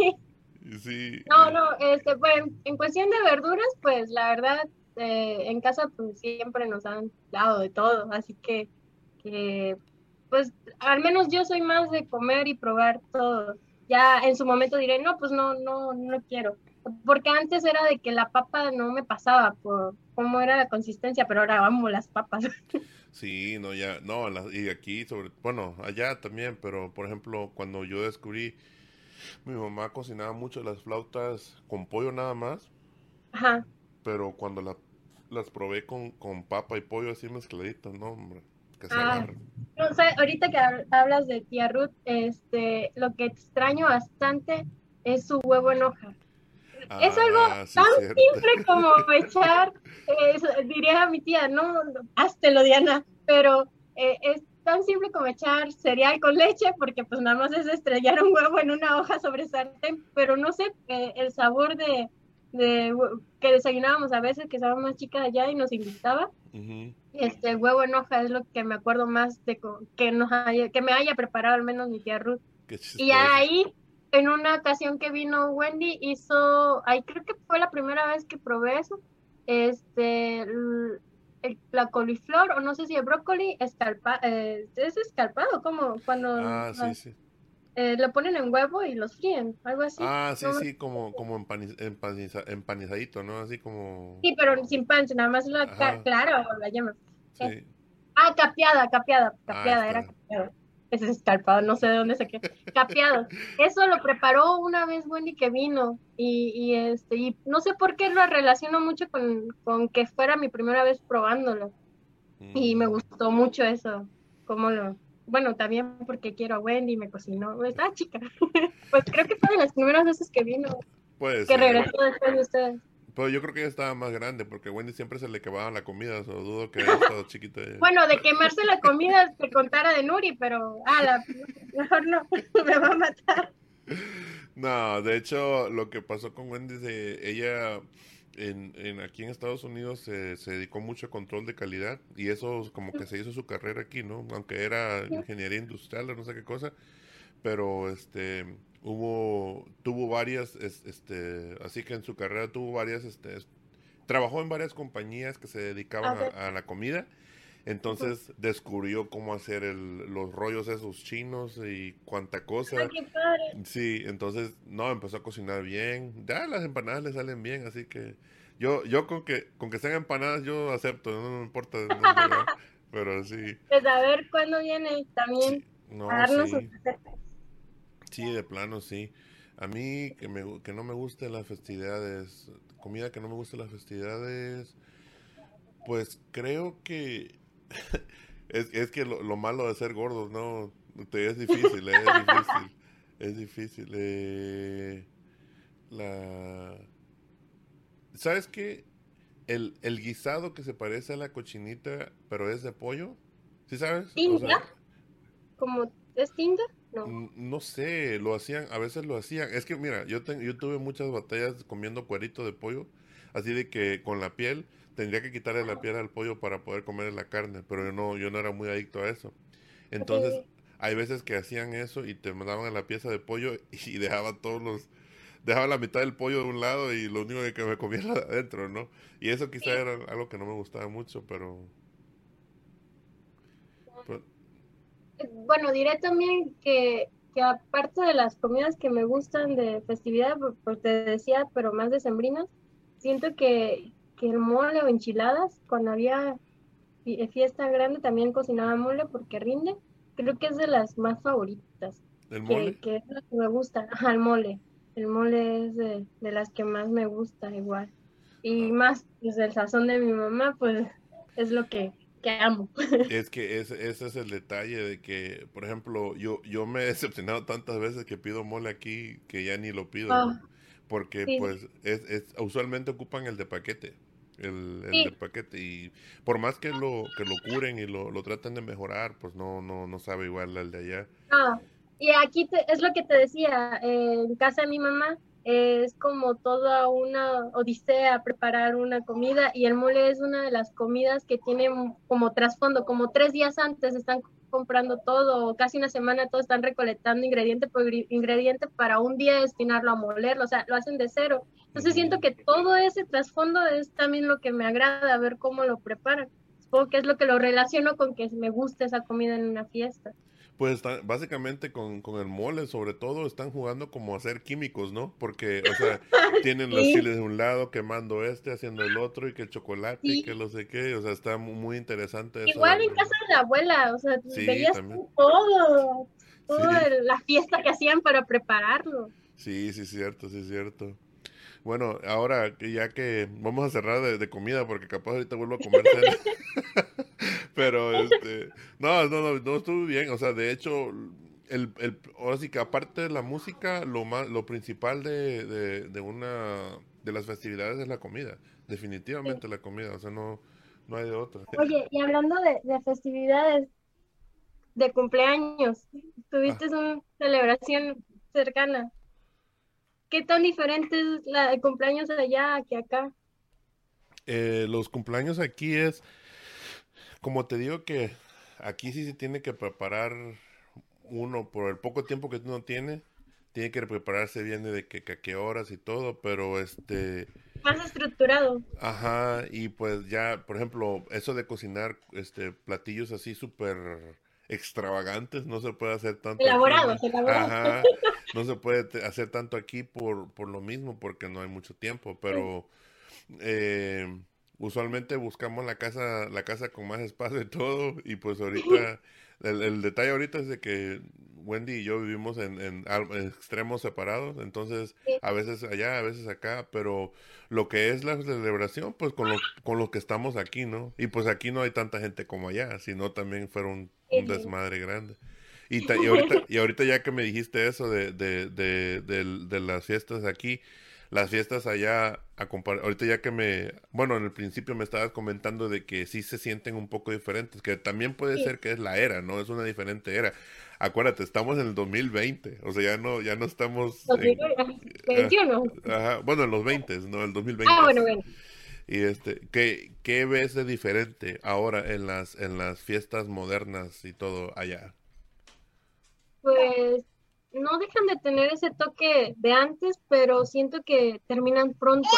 Sí. No, no, este, pues, en cuestión de verduras, pues la verdad, eh, en casa pues siempre nos han dado de todo, así que, que, pues al menos yo soy más de comer y probar todo. Ya en su momento diré, no, pues no, no, no quiero. Porque antes era de que la papa no me pasaba por cómo era la consistencia, pero ahora amo las papas. Sí, no, ya, no, la- y aquí sobre, bueno, allá también, pero por ejemplo, cuando yo descubrí, mi mamá cocinaba mucho las flautas con pollo nada más, Ajá. pero cuando la- las probé con, con papa y pollo así mezcladitos, no, hombre, que se Ah. No ahorita que hab- hablas de tía Ruth, este, lo que extraño bastante es su huevo en hoja. Es algo Ah, sí, tan cierto. simple como echar, eh, diría mi tía, no, no, háztelo Diana, pero eh, es tan simple como echar cereal con leche, porque pues nada más es estrellar un huevo en una hoja sobre sartén, pero no sé, eh, el sabor de, de que desayunábamos a veces, que estaba más chica allá y nos invitaba, Ujú. este huevo en hoja es lo que me acuerdo más de que nos haya, que me haya preparado al menos mi tía Ruth. Y ahí, en una ocasión que vino Wendy, hizo, ahí creo que fue la primera vez que probé eso, este, el- la coliflor, o no sé si el brócoli, escalpa, eh, es escalpado, como cuando Ah, sí, sí. eh, lo ponen en huevo y los fríen, algo así. Ah, sí, No, sí, como, como empaniz- empaniza- empanizadito, ¿no? Así como... Sí, pero sin pancho, nada más la ca- Ajá. clara o la llama. Sí. Ah, capeada, capeada, Ah, capeada, era capeada. Ese es escalpado, no sé de dónde saqué. Capeado. Eso lo preparó una vez Wendy que vino y, y este y no sé por qué lo relaciono mucho con, con que fuera mi primera vez probándolo y me Mm. gustó mucho eso, como lo, bueno, también porque quiero a Wendy, me cocinó, estaba chica. Pues creo que fue de las primeras veces que vino, que regresó después de ustedes. Pero yo creo que ella estaba más grande porque Wendy siempre se le quemaba la comida, o sea, dudo que haya estado chiquita ella. Bueno, de quemarse la comida te contara de Nuri, pero ah, la, mejor no, me va a matar. No, de hecho, lo que pasó con Wendy ella en, en- aquí en Estados Unidos se, se dedicó mucho a control de calidad y eso como que se hizo su carrera aquí, ¿no? Aunque era ingeniería industrial o no sé qué cosa, pero este hubo tuvo varias es- este así que en su carrera tuvo varias este es- trabajó en varias compañías que se dedicaban a, a la comida. Entonces descubrió cómo hacer el- los rollos esos chinos y cuánta cosa. Ay, qué padre. Sí, entonces, no, empezó a cocinar bien. Ya las empanadas le salen bien, así que yo, yo con que, con que sean empanadas yo acepto, no me importa. Pero sí, Pues a ver cuándo viene también no, a darnos sus sí, recetas. Sí, de plano, sí. A mí que, me, que no me gusten las festividades, comida que no me gusten las festividades, pues creo que es, es que lo, lo malo de ser gordos, ¿no? Te- Es difícil, ¿eh? es difícil. Es difícil. eh, la... ¿Sabes qué? El, el guisado que se parece a la cochinita, pero es de pollo. ¿Sí sabes? Sea, ¿Como es tinga? No. No sé, lo hacían, a veces lo hacían. Es que mira, yo, ten- yo tuve muchas batallas comiendo cuerito de pollo, así de que con la piel tendría que quitarle la piel al pollo para poder comer la carne, pero yo no, yo no era muy adicto a eso. Entonces, hay veces que hacían eso y te mandaban la pieza de pollo y dejaba todos los, dejaba la mitad del pollo de un lado y lo único que me comía era de adentro, ¿no? Y eso quizá era algo que no me gustaba mucho, pero... Bueno, diré también que, que, aparte de las comidas que me gustan de festividad, porque te decía, pero más de sembrinas, siento que, que el mole o enchiladas, cuando había fiesta grande también cocinaba mole porque rinde. Creo que es de las más favoritas. ¿El mole? Que, es lo que me gusta. Ajá, el mole. El mole es de, de las que más me gusta igual. Y ah. más, pues el sazón de mi mamá, pues es lo que, que amo. Es que ese, ese es el detalle de que, por ejemplo, yo, yo me he decepcionado tantas veces que pido mole aquí que ya ni lo pido. Ah, porque pues es, es, usualmente ocupan el de paquete el, el paquete y por más que lo que lo curen y lo, lo traten de mejorar pues no no no sabe igual al de allá ah, y aquí es lo que te decía en casa de mi mamá es como toda una odisea preparar una comida y el mole es una de las comidas que tiene como trasfondo como tres días antes están comprando todo, casi una semana todos están recolectando ingrediente por ingrediente para un día destinarlo a molerlo, o sea, lo hacen de cero. Entonces siento que todo ese trasfondo es también lo que me agrada, ver cómo lo preparan. Supongo que es lo que lo relaciono con que me gusta esa comida en una fiesta. Pues básicamente con, con, el mole, sobre todo, están jugando como a ser químicos, ¿no? Porque, o sea, tienen los chiles de un lado, quemando este, haciendo el otro, y que el chocolate, y que no sé qué, o sea, está muy interesante. Igual en casa de la abuela, o sea, veías todo, toda la fiesta que hacían para prepararlo. Sí, sí, cierto, sí, cierto. Bueno, ahora ya que vamos a cerrar de, comida porque capaz ahorita vuelvo a comer Pero este, no, no, no, no estuvo bien. O sea, de hecho, el, el, ahora sí que aparte de la música, lo más, lo principal de, de, una de las festividades es la comida. Definitivamente la comida, o sea, no, no hay de otra. Oye, y hablando de, de festividades, de cumpleaños, ¿tuviste ah. una celebración cercana? ¿Qué tan diferente es la de cumpleaños allá que acá? Eh, los cumpleaños aquí es, como te digo que aquí sí se tiene que preparar uno por el poco tiempo que uno tiene, tiene que prepararse bien de que, a qué horas y todo, pero este... Más estructurado. Ajá, y pues ya, por ejemplo, eso de cocinar este platillos así súper extravagantes, no se puede hacer tanto. Elaborados, no se puede hacer tanto aquí por, por lo mismo, porque no hay mucho tiempo, pero eh, usualmente buscamos la casa, la casa con más espacio y todo, y pues ahorita, el, detalle ahorita es de que Wendy y yo vivimos en, en, extremos separados, entonces a veces allá, a veces acá, pero lo que es la celebración, pues con lo, con lo que estamos aquí, ¿no? Y pues aquí no hay tanta gente como allá, sino también fueron un desmadre grande. Y, y, ahorita, y ahorita ya que me dijiste eso de, de, de, de, las fiestas aquí, las fiestas allá, a ahorita ya que me, bueno, en el principio me estabas comentando de que sí se sienten un poco diferentes, que también puede ser que es la era, ¿no? Es una diferente era. Acuérdate, estamos en el 2020, o sea, ya no, ya no estamos... En, ajá, bueno, en los 20, ¿no? El 2020. Ah, bueno, bueno. Y este, ¿qué, ¿qué ves de diferente ahora en las, en las fiestas modernas y todo allá? Pues no dejan de tener ese toque de antes, pero siento que terminan pronto,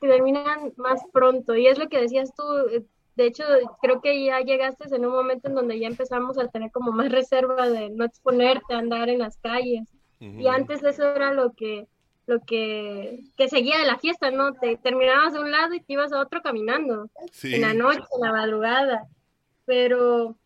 que terminan más pronto. Y es lo que decías tú, eh, de hecho, creo que ya llegaste en un momento en donde ya empezamos a tener como más reserva de no exponerte a andar en las calles. Y antes eso era lo que lo que, que seguía de la fiesta, ¿no? Te terminabas de un lado y te ibas a otro caminando, en la noche, en la madrugada. Pero,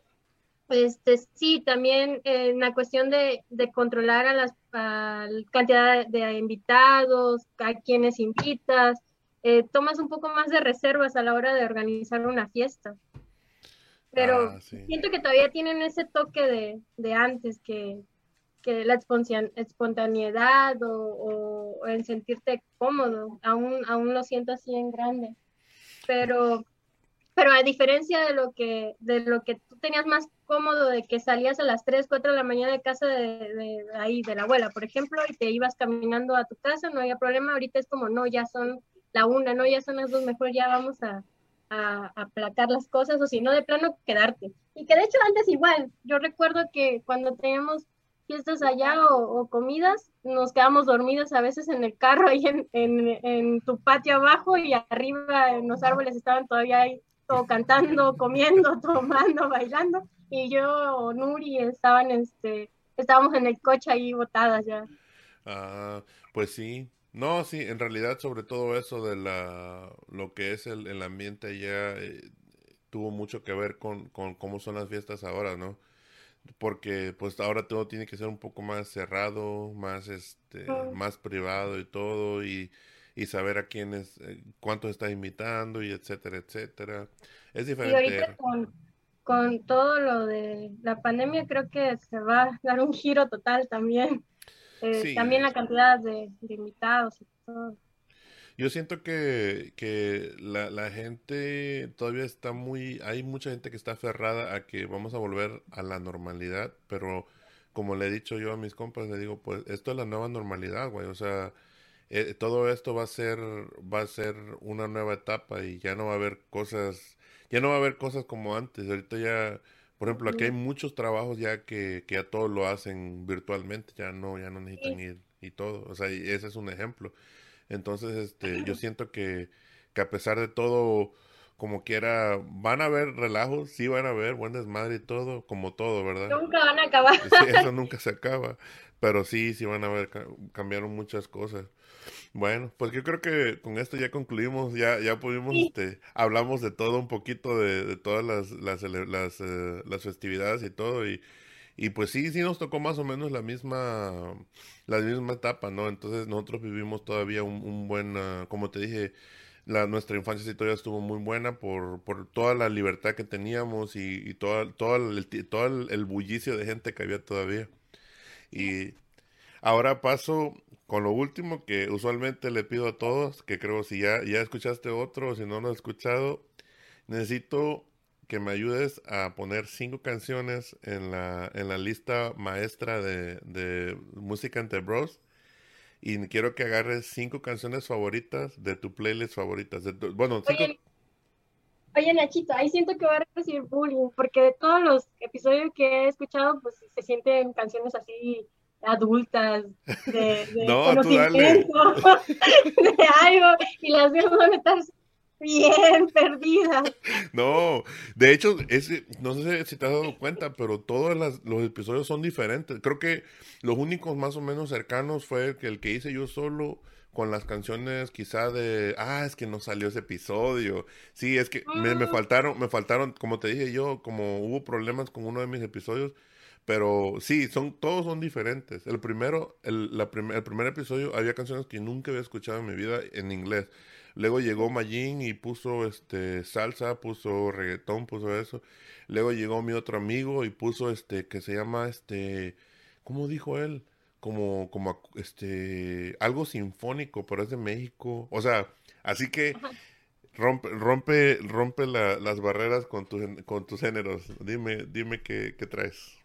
este, sí, también en la cuestión de, de controlar a las a la cantidad de invitados, a quienes invitas, eh, tomas un poco más de reservas a la hora de organizar una fiesta. Pero ah, siento que todavía tienen ese toque de, de antes que, que la espontaneidad o, o, el sentirte cómodo, aún, aún lo siento así en grande. Pero, pero a diferencia de lo que, de lo que tú tenías más cómodo de que salías a las 3, 4 de la mañana de casa de, de, ahí, de la abuela, por ejemplo, y te ibas caminando a tu casa, no había problema, ahorita es como, no, ya son la una, no, ya son las dos, mejor ya vamos a, a aplacar las cosas o si no, de plano quedarte. Y que de hecho antes igual, yo recuerdo que cuando teníamos fiestas allá o, comidas, nos quedamos dormidos a veces en el carro ahí en, en, tu patio abajo y arriba en los árboles estaban todavía ahí cantando, comiendo, tomando, bailando y yo Nuri estaban este estábamos en el coche ahí botadas ya. Ah, pues sí. No, sí, en realidad sobre todo eso de la lo que es el, el ambiente allá eh, tuvo mucho que ver con, con cómo son las fiestas ahora, ¿no? porque pues ahora todo tiene que ser un poco más cerrado, más este, más privado y todo y, y saber a quién es, eh, cuántos está invitando y etcétera, etcétera. Es diferente. Y ahorita con, con todo lo de la pandemia creo que se va a dar un giro total también. Eh, también la cantidad de, de invitados y todo. Yo siento que, que la, la, gente todavía está muy, hay mucha gente que está aferrada a que vamos a volver a la normalidad, pero como le he dicho yo a mis compas, le digo, pues esto es la nueva normalidad, güey, o sea, eh, todo esto va a ser, va a ser una nueva etapa y ya no va a haber cosas, ya no va a haber cosas como antes, ahorita ya, por ejemplo, aquí hay muchos trabajos ya que, que ya todos lo hacen virtualmente, ya no, ya no necesitan ir y todo, o sea, ese es un ejemplo. Entonces, este, yo siento que, que a pesar de todo, como quiera, van a haber relajos, sí van a haber buen desmadre y todo, como todo, ¿verdad? Nunca van a acabar. Sí, eso nunca se acaba, pero sí, sí van a haber, cambiaron muchas cosas. Bueno, pues yo creo que con esto ya concluimos, ya, ya pudimos, este, hablamos de todo un poquito, de, de todas las, las, las, eh, las festividades y todo, y, y pues sí, sí nos tocó más o menos la misma, la misma etapa, ¿no? Entonces nosotros vivimos todavía un, un buen, ah, como te dije, la, nuestra infancia todavía estuvo muy buena por, por toda la libertad que teníamos y, y todo, el, todo el, bullicio de gente que había todavía. Y ahora paso con lo último que usualmente le pido a todos, que creo si ya, ya escuchaste otro o si no lo has escuchado, necesito que me ayudes a poner cinco canciones en la, en la lista maestra de, de música entre bros. Y quiero que agarres cinco canciones favoritas de tu playlist favoritas. De bueno, cinco... Oye, Nachito, ahí siento que voy a recibir bullying, porque de todos los episodios que he escuchado, pues se sienten canciones así adultas, de, de conocimiento, de algo, y las veo estar bien perdida. No, de hecho, no sé si te has dado cuenta, pero todos los episodios son diferentes. Creo que los únicos más o menos cercanos fue que el que hice yo solo con las canciones quizá de, ah, es que no salió ese episodio. Sí, es que me, me, ah. faltaron, me faltaron, como te dije yo, como hubo problemas con uno de mis episodios, pero sí, son, todos son diferentes. El primero, el, la el primer episodio había canciones que nunca había escuchado en mi vida en inglés. Luego llegó Majin y puso este salsa, puso reggaetón, puso eso. Luego llegó mi otro amigo y puso este que se llama este ¿cómo dijo él? Como como este algo sinfónico, pero es de México. O sea, así que rompe rompe rompe las barreras con con tus géneros. Dime dime qué, qué traes.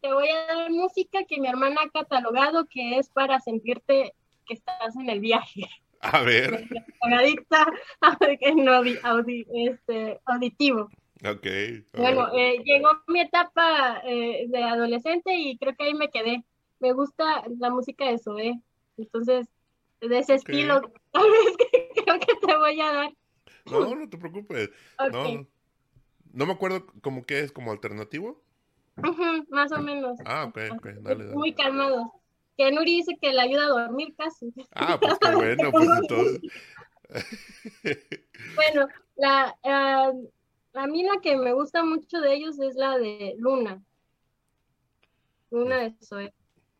Te voy a dar música que mi hermana ha catalogado que es para sentirte que estás en el viaje. A ver. Adicta este, auditivo. Ok. Bueno, eh, llegó mi etapa eh, de adolescente y creo que ahí me quedé. Me gusta la música de Zoe. Entonces, de ese estilo, tal vez creo que te voy a dar. No, no te preocupes. No, no me acuerdo cómo que es, como alternativo. más o menos. Ah, ok, ok, dale, dale. Muy calmado que Nuri dice que le ayuda a dormir casi. Ah, pues qué bueno, pues entonces. bueno, la, uh, a mí la que me gusta mucho de ellos es la de Luna. Luna de Zoe.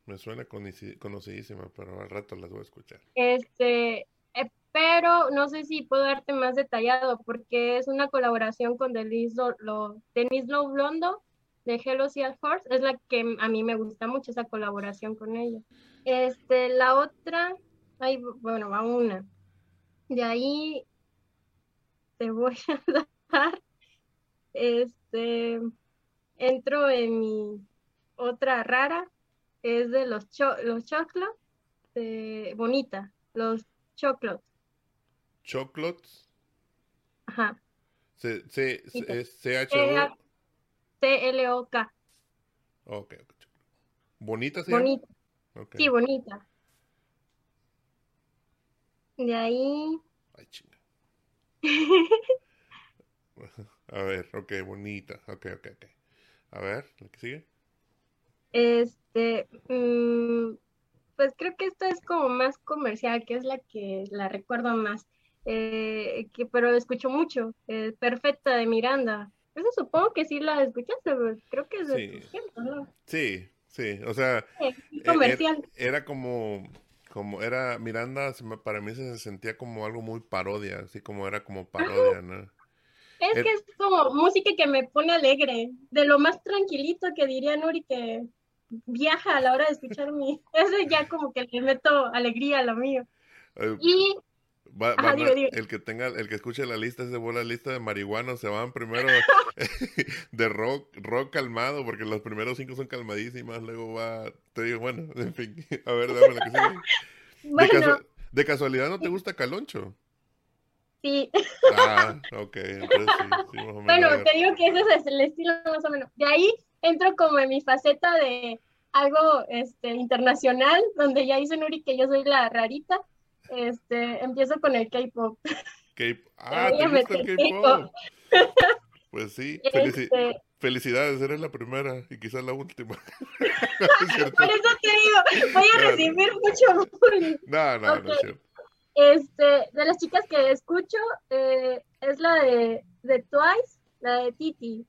Me suena conocidísima, pero al rato las voy a escuchar. Este, eh, pero no sé si puedo darte más detallado porque es una colaboración con Denise Lo, Denise Blondo de Hello Sea Force es la que a mí me gusta mucho, esa colaboración con ella. Este, la otra, ahí, bueno, va una. De ahí te voy a dar, este, entro en mi otra rara, es de los, los choclos, de Bonita, los choclos. ¿Choclots? Ajá. C, C, C, H C O K. Ok. Bonita sí. Bonita. Sí, bonita. De ahí. Ay, chinga. A ver, ok, bonita. Ok, ok, ok. A ver, ¿qué sigue? Este, mm, pues creo que esta es como más comercial, que es la que la recuerdo más. Eh, que, pero escucho mucho. Eh, Perfecta de Miranda. Eso supongo que sí la escuchaste, creo que es de sí. ¿no? Sí, sí, o sea, e, comercial. Era, como, como era Miranda, para mí se sentía como algo muy parodia, así como era como parodia, ¿no? Es que es como música que me pone alegre, de lo más tranquilito que diría Nuri que viaja a la hora de escuchar mi, ese ya como que le meto alegría a lo mío. Y el que tenga, el que escuche la lista, se la lista de marihuana, se van primero de rock, rock calmado, porque los primeros cinco son calmadísimas, luego va, te digo, bueno, en fin, a ver, dame la que sigue. De, casualidad no te gusta Caloncho? Sí. Ah, ok, entonces sí, Bueno, te digo que ese es el estilo más o menos. De ahí entro como en mi faceta de algo este, internacional, donde ya dice Nuri que yo soy la rarita este, empiezo con el K-pop. Ah, ¿te gusta el K-pop? Pues sí, este felicidades, eres la primera y quizás la última. Por eso te digo, voy a recibir mucho bullying. No, no, no es cierto. Este, de las chicas que escucho, eh, es la de, de Twice, la de Titi.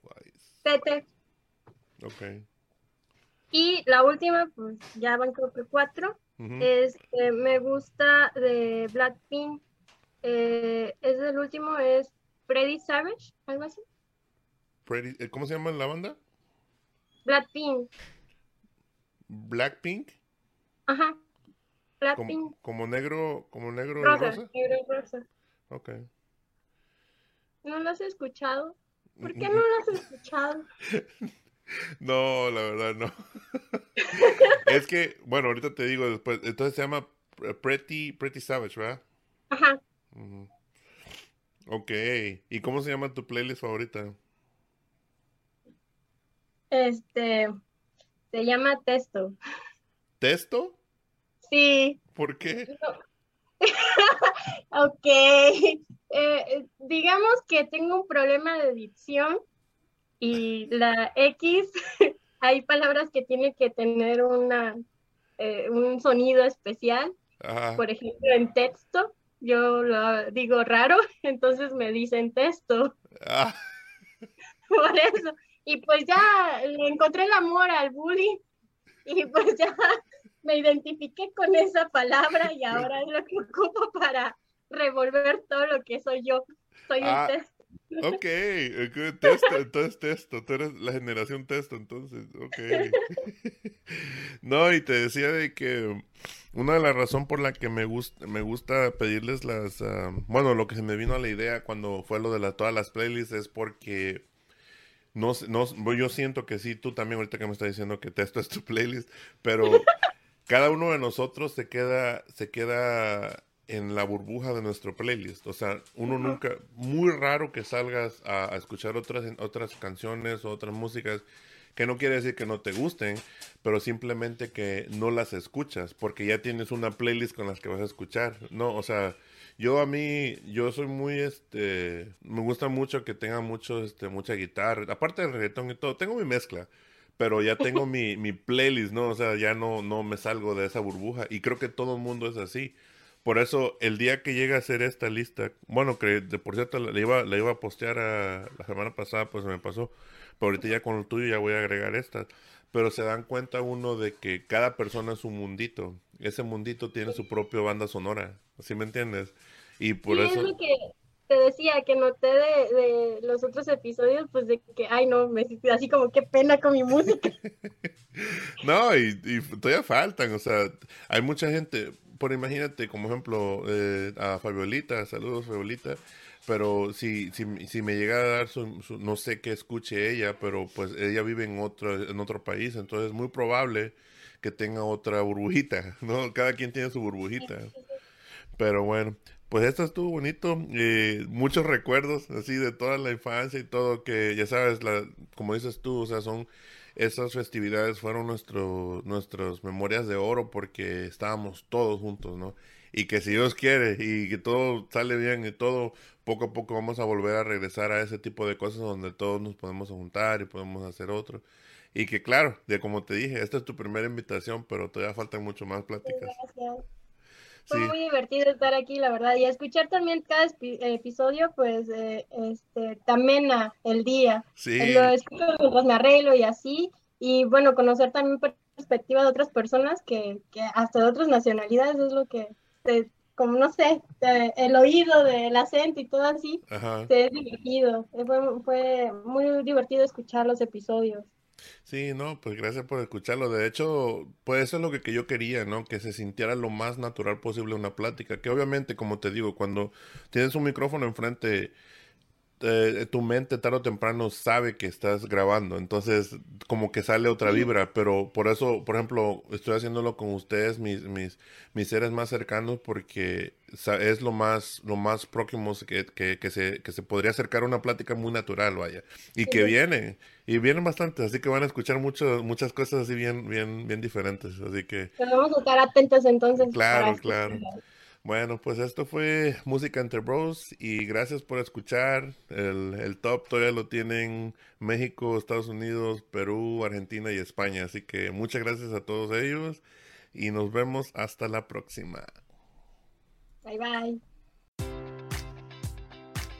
Twice. Tete. Ok. Y la última, pues ya van creo que cuatro, es me gusta de Blackpink. Eh, es el último, es Freddy Savage, algo así. Freddy, eh, ¿Cómo se llama la banda? Blackpink. Blackpink. Ajá. Blackpink. Como, negro, como negro rosa. Negro rosa. Ok. ¿No lo has escuchado? ¿Por qué no lo has escuchado? No, la verdad no. es que, bueno, ahorita te digo después. Entonces se llama Pretty, Pretty Savage, ¿verdad? Ajá. Ok. ¿Y cómo se llama tu playlist favorita? Este. Se llama Testo. ¿Testo? Sí. ¿Por qué? ok. Eh, digamos que tengo un problema de dicción y la X, hay palabras que tienen que tener una, eh, un sonido especial. Por ejemplo, en texto, yo lo digo raro, entonces me dicen texto. Ah. Por eso. Y pues ya le encontré el amor al bully y pues ya me identifiqué con esa palabra y ahora es lo que ocupo para revolver todo lo que soy yo. Soy el ah, texto. Ok, testo, entonces testo, tú eres la generación testo, entonces, ok. no, y te decía de que una de las razones por la que me gusta, me gusta pedirles las, ah, bueno, lo que se me vino a la idea cuando fue lo de la, todas las playlists es porque no, no, yo siento que sí, tú también ahorita que me estás diciendo que testo es tu playlist, pero cada uno de nosotros se queda, se queda en la burbuja de nuestro playlist. O sea, uno nunca, muy raro que salgas a, escuchar otras, otras canciones o otras músicas que no quiere decir que no te gusten, pero simplemente que no las escuchas, porque ya tienes una playlist con las que vas a escuchar, ¿no? O sea, yo a mí, yo soy muy, este, me gusta mucho que tenga mucho, este, mucha guitarra, aparte del reggaetón y todo, tengo mi mezcla, pero ya tengo mi, mi playlist, ¿no? O sea, ya no, no me salgo de esa burbuja, y creo que todo el mundo es así. Por eso, el día que llega a hacer esta lista, bueno, que de, por cierto la iba, la iba a postear a, la semana pasada, pues me pasó. Pero ahorita ya con el tuyo ya voy a agregar esta. Pero se dan cuenta uno de que cada persona es un mundito. Ese mundito tiene su propia banda sonora. ¿Sí me entiendes? Y por eso. Es lo que te decía, que noté de, los otros episodios, pues de que, ay, no, me así como qué pena con mi música. no, y, y todavía faltan. O sea, hay mucha gente por imagínate, como ejemplo, eh, a Fabiolita, saludos Fabiolita, pero si, si, si me llega a dar su, no sé qué escuche ella, pero pues ella vive en otro, en otro país, entonces es muy probable que tenga otra burbujita, ¿no? Cada quien tiene su burbujita. Pero bueno, pues esto estuvo bonito, eh, muchos recuerdos así de toda la infancia y todo que ya sabes, la, como dices tú, o sea, son esas festividades fueron nuestro, nuestras memorias de oro porque estábamos todos juntos, ¿no? Y que si Dios quiere y que todo sale bien y todo, poco a poco vamos a volver a regresar a ese tipo de cosas donde todos nos podemos juntar y podemos hacer otro. Y que claro, de como te dije, esta es tu primera invitación, pero todavía faltan mucho más pláticas. Fue muy divertido estar aquí, la verdad, y escuchar también cada episodio, pues, eh, este, también el día. Sí. Lo escucho mientras me arreglo y así, y bueno, conocer también perspectiva de otras personas que, que hasta de otras nacionalidades es lo que, como no sé, el oído del acento y todo así, se es divertido. Fue, fue muy divertido escuchar los episodios. Sí, no, pues gracias por escucharlo. De hecho, pues eso es lo que, que, yo quería, ¿no? Que se sintiera lo más natural posible una plática. Que obviamente, como te digo, cuando tienes un micrófono enfrente, eh, tu mente tarde o temprano sabe que estás grabando, entonces como que sale otra vibra, pero por eso, por ejemplo, estoy haciéndolo con ustedes, mis, mis, mis seres más cercanos, porque es lo más, lo más próximo que, que, que, se, que se podría acercar a una plática muy natural, vaya, y que vienen, y vienen bastante, así que van a escuchar mucho, muchas cosas así bien, bien, bien diferentes, así que... Pero vamos a estar atentos entonces. Claro, claro. Bueno, pues esto fue Música Entre Bros y gracias por escuchar. El, el, top todavía lo tienen México, Estados Unidos, Perú, Argentina y España. Así que muchas gracias a todos ellos y nos vemos hasta la próxima. Bye bye.